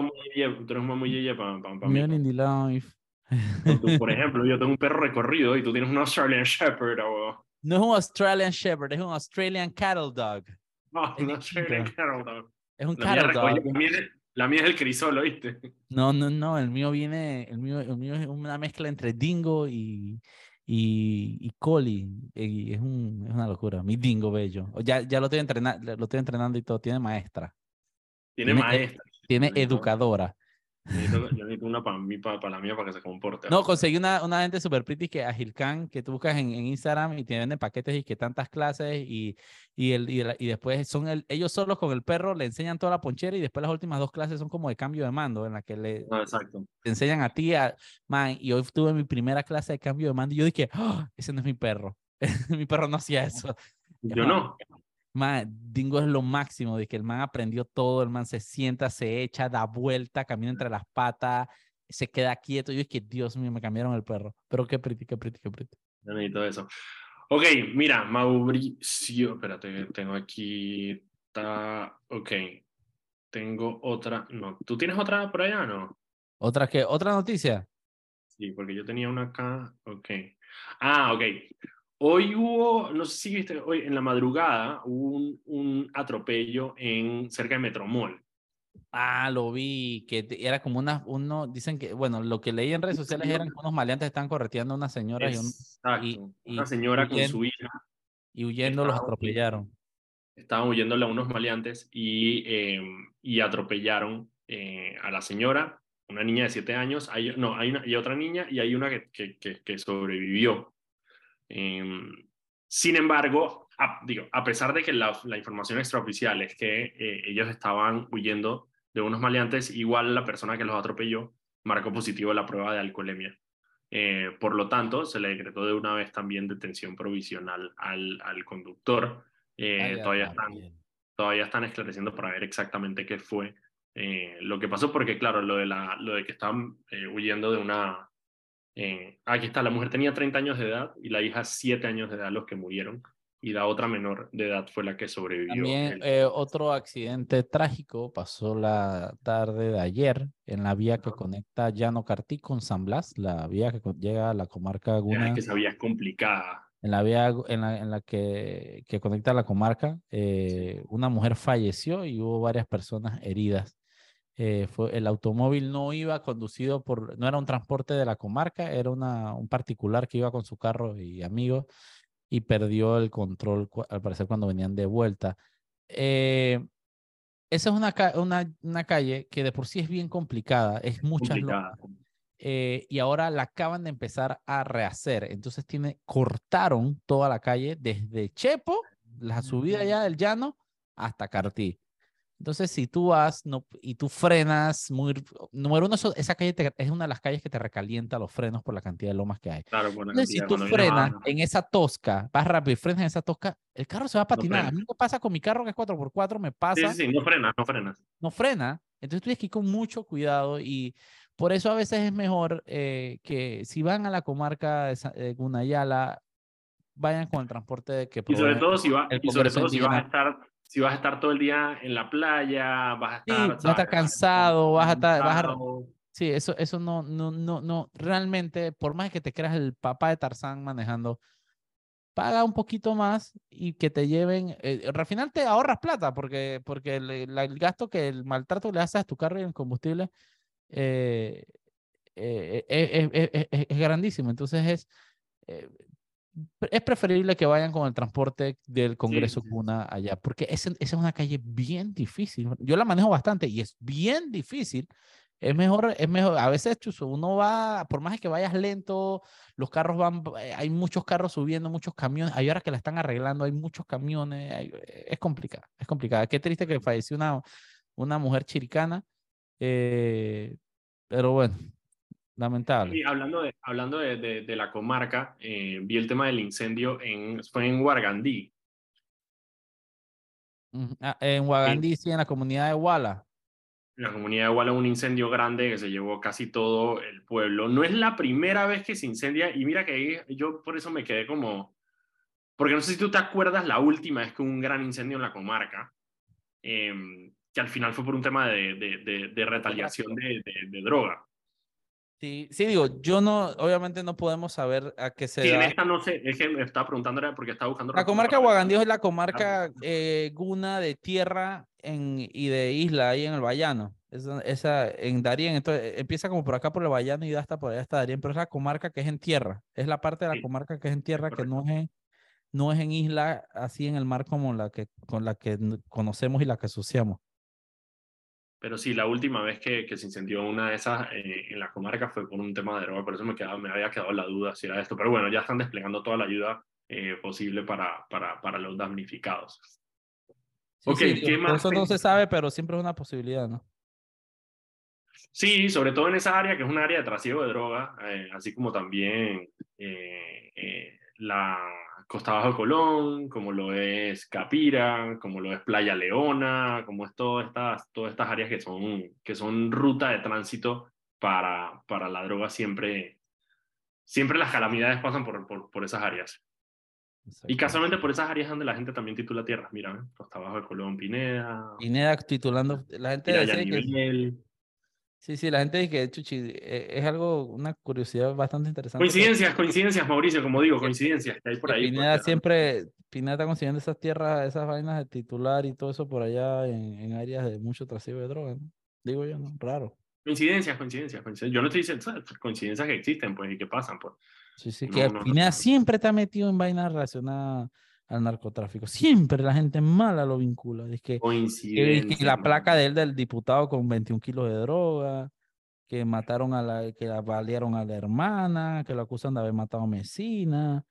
mamuyeye para pa, pa mí. In the life. Tú, Por ejemplo, yo tengo un perro recorrido y tú tienes un Australian Shepherd o No es un Australian Shepherd, es un Australian Cattle Dog. no, Es un Australian. Cattle Dog. Es un La Cattle Dog. es, la mía es el crisol, ¿oíste? No, no, no, el mío viene, el mío, el mío es una mezcla entre dingo y, y, y collie. y es, un, es una locura. Mi dingo bello. Ya, ya lo estoy entrenando, lo estoy entrenando y todo. Tiene maestra, Tiene Tiene- maestra. tiene educadora. Necesito, yo necesito una para mí, para, la mía, para que se comporte. No, conseguí una, una gente super pretty que Agilcan, que tú buscas en, en Instagram y te venden paquetes y que tantas clases y, y, el, y, el- y después son el, ellos solos con el perro, le enseñan toda la ponchera y después las últimas dos clases son como de cambio de mando en la que le, No, exacto. te enseñan a ti, a, man, y hoy tuve mi primera clase de cambio de mando y yo dije, "Ah, ese no es mi perro. mi perro no hacía eso. Yo no. Man, Dingo es lo máximo, de que el man aprendió todo, el man se sienta, se echa, da vuelta, camina entre las patas, se queda quieto. Yo es que, Dios mío, me cambiaron el perro. Pero qué pretty, qué pretty, qué pretty. Yo necesito eso. Ok, mira, Mauricio. Espérate, tengo aquí. Está. Ok. Tengo otra. No, ¿tú tienes otra por allá no? Otra que, otra noticia. Sí, porque yo tenía una acá. Ok. Ah, ok. Hoy hubo, no sé si viste, hoy en la madrugada hubo un, un atropello en, cerca de Metromol. Ah, lo vi, que era como una, uno, dicen que, bueno, lo que leí en redes sociales eran que unos maleantes están correteando a una señora y, un- Exacto. y- una y señora con su hija. y huyendo los Estaban atropellaron. estaban huyéndole a unos maleantes y, eh, y atropellaron eh, a la señora, una niña de siete años, hay, no, hay, una, otra niña y hay una que, que, que- que sobrevivió. Em, sin embargo, a, digo, a pesar de que la, la información extraoficial es que eh, ellos estaban huyendo de unos maleantes, igual la persona que los atropelló marcó positivo la prueba de alcoholemia. Eh, por lo tanto, se le decretó de una vez también detención provisional al, al conductor. Eh, Ay, todavía, están, todavía están esclareciendo para ver exactamente qué fue eh, lo que pasó, porque claro, lo de, la, lo de que estaban eh, huyendo de una... eh, aquí está, la mujer tenía 30 años de edad y la hija 7 años de edad los que murieron y la otra menor de edad fue la que sobrevivió. También El- eh, otro accidente trágico pasó la tarde de ayer en la vía que conecta Llano Cartí con San Blas, la vía que llega a la comarca Guna, es que esa vía es complicada. en la vía en la, en la que, que conecta la comarca, eh, una mujer falleció y hubo varias personas heridas. Eh, fue, el automóvil no iba conducido por, no era un transporte de la comarca, era una, un particular que iba con su carro y amigos y perdió el control, al parecer, cuando venían de vuelta. Eh, esa es una, una, una calle que de por sí es bien complicada, es muchas Complicada. eh, y ahora la acaban de empezar a rehacer. Entonces tiene, cortaron toda la calle desde Chepo, la subida ya del llano, hasta Cartí. Entonces, si tú vas no, y tú frenas, muy, número uno, eso- esa calle te- es una de las calles que te recalienta los frenos por la cantidad de lomas que hay. Claro, por la Entonces, si tú frenas en esa tosca, vas rápido y frenas en esa tosca, el carro se va a patinar. a frena. mí me pasa con mi carro que es 4x4, me Sí, pasa, sí, sí, no frenas, no frenas. no frena. Entonces, tú tienes que ir con mucho cuidado y por eso a veces es mejor eh, que si van a la comarca de, de Gunayala, vayan con el transporte de que Y sobre todo si, va, y sobre todo si vas a estar si vas a estar todo el día en la playa, vas a Sí, estar, vas a estar ¿sabes? cansado, vas a estar- vas a- cansado. Sí, eso, eso no, no, no, no, realmente, por más que te creas el papá de Tarzán manejando, paga un poquito más y que te lleven, eh, al final te ahorras plata porque, porque el, gasto que el maltrato le haces a tu carro y el combustible eh, eh, eh, es grandísimo. Entonces es, es preferible que vayan con el transporte del Congreso sí, sí. Cuna allá, porque esa es una calle bien difícil. Yo la manejo bastante y es bien difícil. Es mejor, es mejor, a veces chuzo, uno va, por más que vayas lento, los carros van, eh, hay muchos carros subiendo, muchos camiones, hay horas que la están arreglando, hay muchos camiones, hay- es complicada, es complicada. Qué triste que falleció una, una mujer chiricana, eh, pero bueno, lamentable. Y hablando de, hablando de, de, de la comarca, eh, vi el tema del incendio en, fue en Huargandí. Ah, en sí, en la comunidad de Huala. En la comunidad de Huala, un incendio grande que se llevó casi todo el pueblo. No es la primera vez que se incendia, y mira que ahí yo por eso me quedé como. Porque no sé si tú te acuerdas la última vez que hubo un gran incendio en la comarca, em, que al final fue por un tema de, de, de, de retaliación de, de, de droga. Sí, sí, digo, yo no, obviamente no podemos saber a qué se Sí, en da. esta no sé, es que me estaba preguntando porque estaba buscando. La comarca. Huagandío es la comarca eh, guna de tierra en, y de isla ahí en el Bayano. Esa, esa en Darién, entonces eh, empieza como por acá por el Bayano y da hasta por allá hasta Darién, pero es la comarca que es en tierra. Es la parte de la Sí, comarca que es en tierra que no es en, no es en isla así en el mar como la que con la que conocemos y la que asociamos. Pero sí, la última vez que, que se incendió una de esas eh, en la comarca fue por un tema de droga, por eso me, quedaba, me había quedado la duda si era esto. Pero bueno, ya están desplegando toda la ayuda eh, posible para, para, para los damnificados. Sí, Ok, sí, ¿qué más Eso no se sabe, pero siempre es una posibilidad, ¿no? Sí, sobre todo en esa área que es un área de trasiego de droga, eh, así como también eh, la Costa Bajo de Colón, como lo es Capira, como lo es Playa Leona, como es todas estas, todas estas áreas que son, que son ruta de tránsito para, para la droga siempre, siempre las calamidades pasan por, por, por esas áreas. Y casualmente por esas áreas donde la gente también titula tierras, mira, ¿eh? Costa Bajo de Colón, Pineda, Pineda titulando, la gente decía que. Sí, sí, la gente dice que chuchi, eh, es algo, una curiosidad bastante interesante. Coincidencias, coincidencias, Mauricio, como digo, coincidencias que hay por ahí. Pineda pues, siempre, Pineda está consiguiendo esas tierras, esas vainas de titular y todo eso por allá en, en áreas de mucho trasiego de drogas, ¿no? Digo yo, ¿no? Raro. Coincidencias, coincidencias, coincidencias. Yo no estoy diciendo coincidencias que existen, pues, y que pasan, pues. Sí, sí, No, que no, no. Pineda siempre está metido en vainas relacionadas al narcotráfico. Siempre la gente mala lo vincula. Es que, la placa de él del diputado con 21 kilos de droga, que mataron a la, que la balearon a la hermana, que lo acusan de haber matado a Mesina.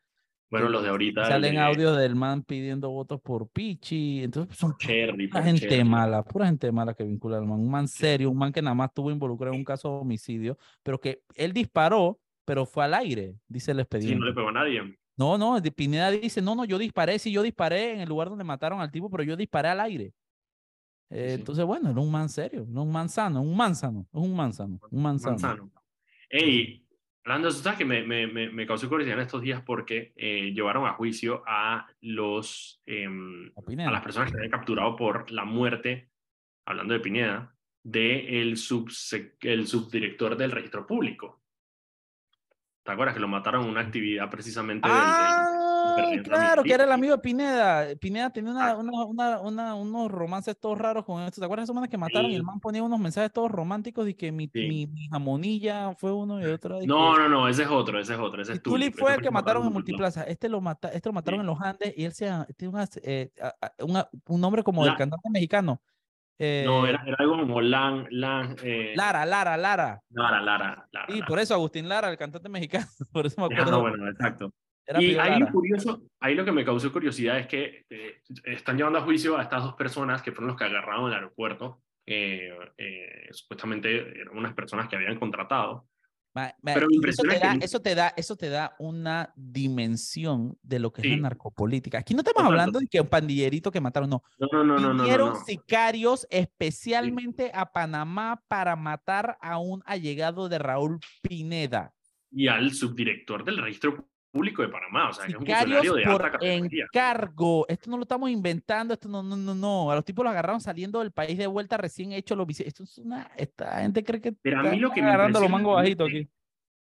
Bueno, los de ahorita. Salen de audios del man pidiendo votos por Pichi. Entonces son Cherry, pura gente Cherry. mala, pura gente mala que vincula al man. Un man serio, un man que nada más estuvo involucrado en un caso de homicidio, pero que él disparó, pero fue al aire, dice el Sí, expediente. no le pegó a nadie. No, no, de Pineda dice, no, no, yo disparé, sí, yo disparé en el lugar donde mataron al tipo, pero yo disparé al aire. Eh, sí. Entonces, bueno, era un man serio, no un manzano, un manzano, es un manzano, un manzano. Manzano. Ey, hablando de eso, ¿sabes que me, me, me, me causó curiosidad en estos días porque eh, llevaron a juicio a los em, A las personas que se habían capturado por la muerte, hablando de Pineda, de el, subse- el subdirector del registro público. ¿Te acuerdas que lo mataron en una actividad precisamente del- del- Ah, Ah, claro, que era el amigo de Pineda. Pineda tenía una, una, una, una, unos romances todos raros con esto. ¿Te acuerdas de esos manes que mataron y el man ponía unos mensajes todos románticos de que mi, Sí. mi, mi jamonilla fue uno y otro. No, que- no, no, ese es otro, ese es otro, ese Y es Tulip Tulip, fue el que mataron en Multiplaza. Este lo, mata, este lo mataron Sí. en los Andes y él se, tiene una, eh, a- a- una- un nombre como del La- cantante mexicano. No, Eh, era, era algo como Lan, Lan, eh, Lara, Lara, Lara. Lara, Lara, Lara. Sí, Lara. por eso Agustín Lara, el cantante mexicano. Por eso me Ah, acuerdo. bueno, exacto. Era Y ahí Lara. curioso, ahí lo que me causó curiosidad es que eh, están llevando a juicio a estas dos personas que fueron los que agarraron en el aeropuerto. eh, eh, supuestamente eran unas personas que habían contratado. Ma- ma- Pero eso, te da, eso, te da, eso te da una dimensión de lo que es Sí. la narcopolítica. Aquí no estamos Exacto. hablando de que un pandillerito que mataron, no. No, no, no, no, no, no, Vinieron no. sicarios especialmente a Panamá para matar a un allegado de Raúl Pineda. Y al subdirector del registro público de Panamá, o sea, que es un funcionario de alta categoría. encargo. Esto no lo estamos inventando, esto no, no, no, no. A los tipos los agarraron saliendo del país de vuelta recién hecho. Los esto es una, esta gente cree que Pero a mí lo que me agarrando los impresiona mangos bajitos este- aquí.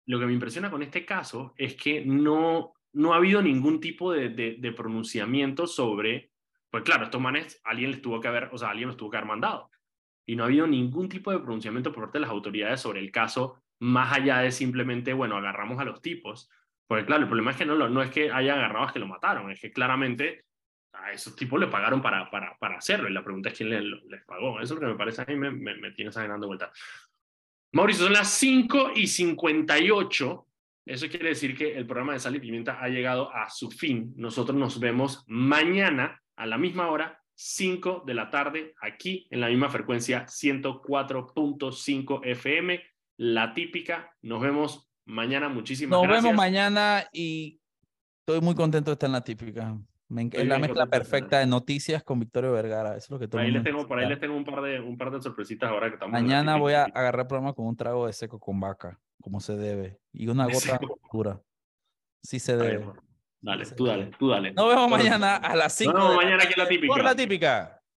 Lo que me impresiona con este caso es que no, no ha habido ningún tipo de, de, de pronunciamiento sobre, pues claro, estos manes, alguien les tuvo que haber, o sea, alguien los tuvo que haber mandado. Y no ha habido ningún tipo de pronunciamiento por parte de las autoridades sobre el caso, más allá de simplemente, bueno, agarramos a los tipos. Porque claro, el problema es que no, no es que hayan agarrado a que lo mataron, es que claramente a esos tipos le pagaron para, para, para hacerlo. Y la pregunta es quién le- les pagó. Eso es lo que me parece a mí, me, me, me tiene dando vuelta. Mauricio, son las 5 y 58. Eso quiere decir que el programa de Sal y Pimienta ha llegado a su fin. Nosotros nos vemos mañana a la misma hora, 5 de la tarde, aquí en la misma frecuencia 104.5 FM, la típica. Nos vemos mañana. Muchísimas Nos gracias. vemos mañana y estoy muy contento de estar en la típica. Me es la mezcla perfecta de noticias con Victorio Vergara. Eso es lo que todo ahí les tengo, por ahí les tengo un par de, un par de sorpresitas ahora que estamos. Mañana voy a agarrar el programa con un trago de seco con vaca, como se debe. Y una gota oscura. Sí se debe. Dale, tú dale, tú dale. Nos vemos mañana a las 5 Nos vemos mañana aquí en la típica. Por la típica.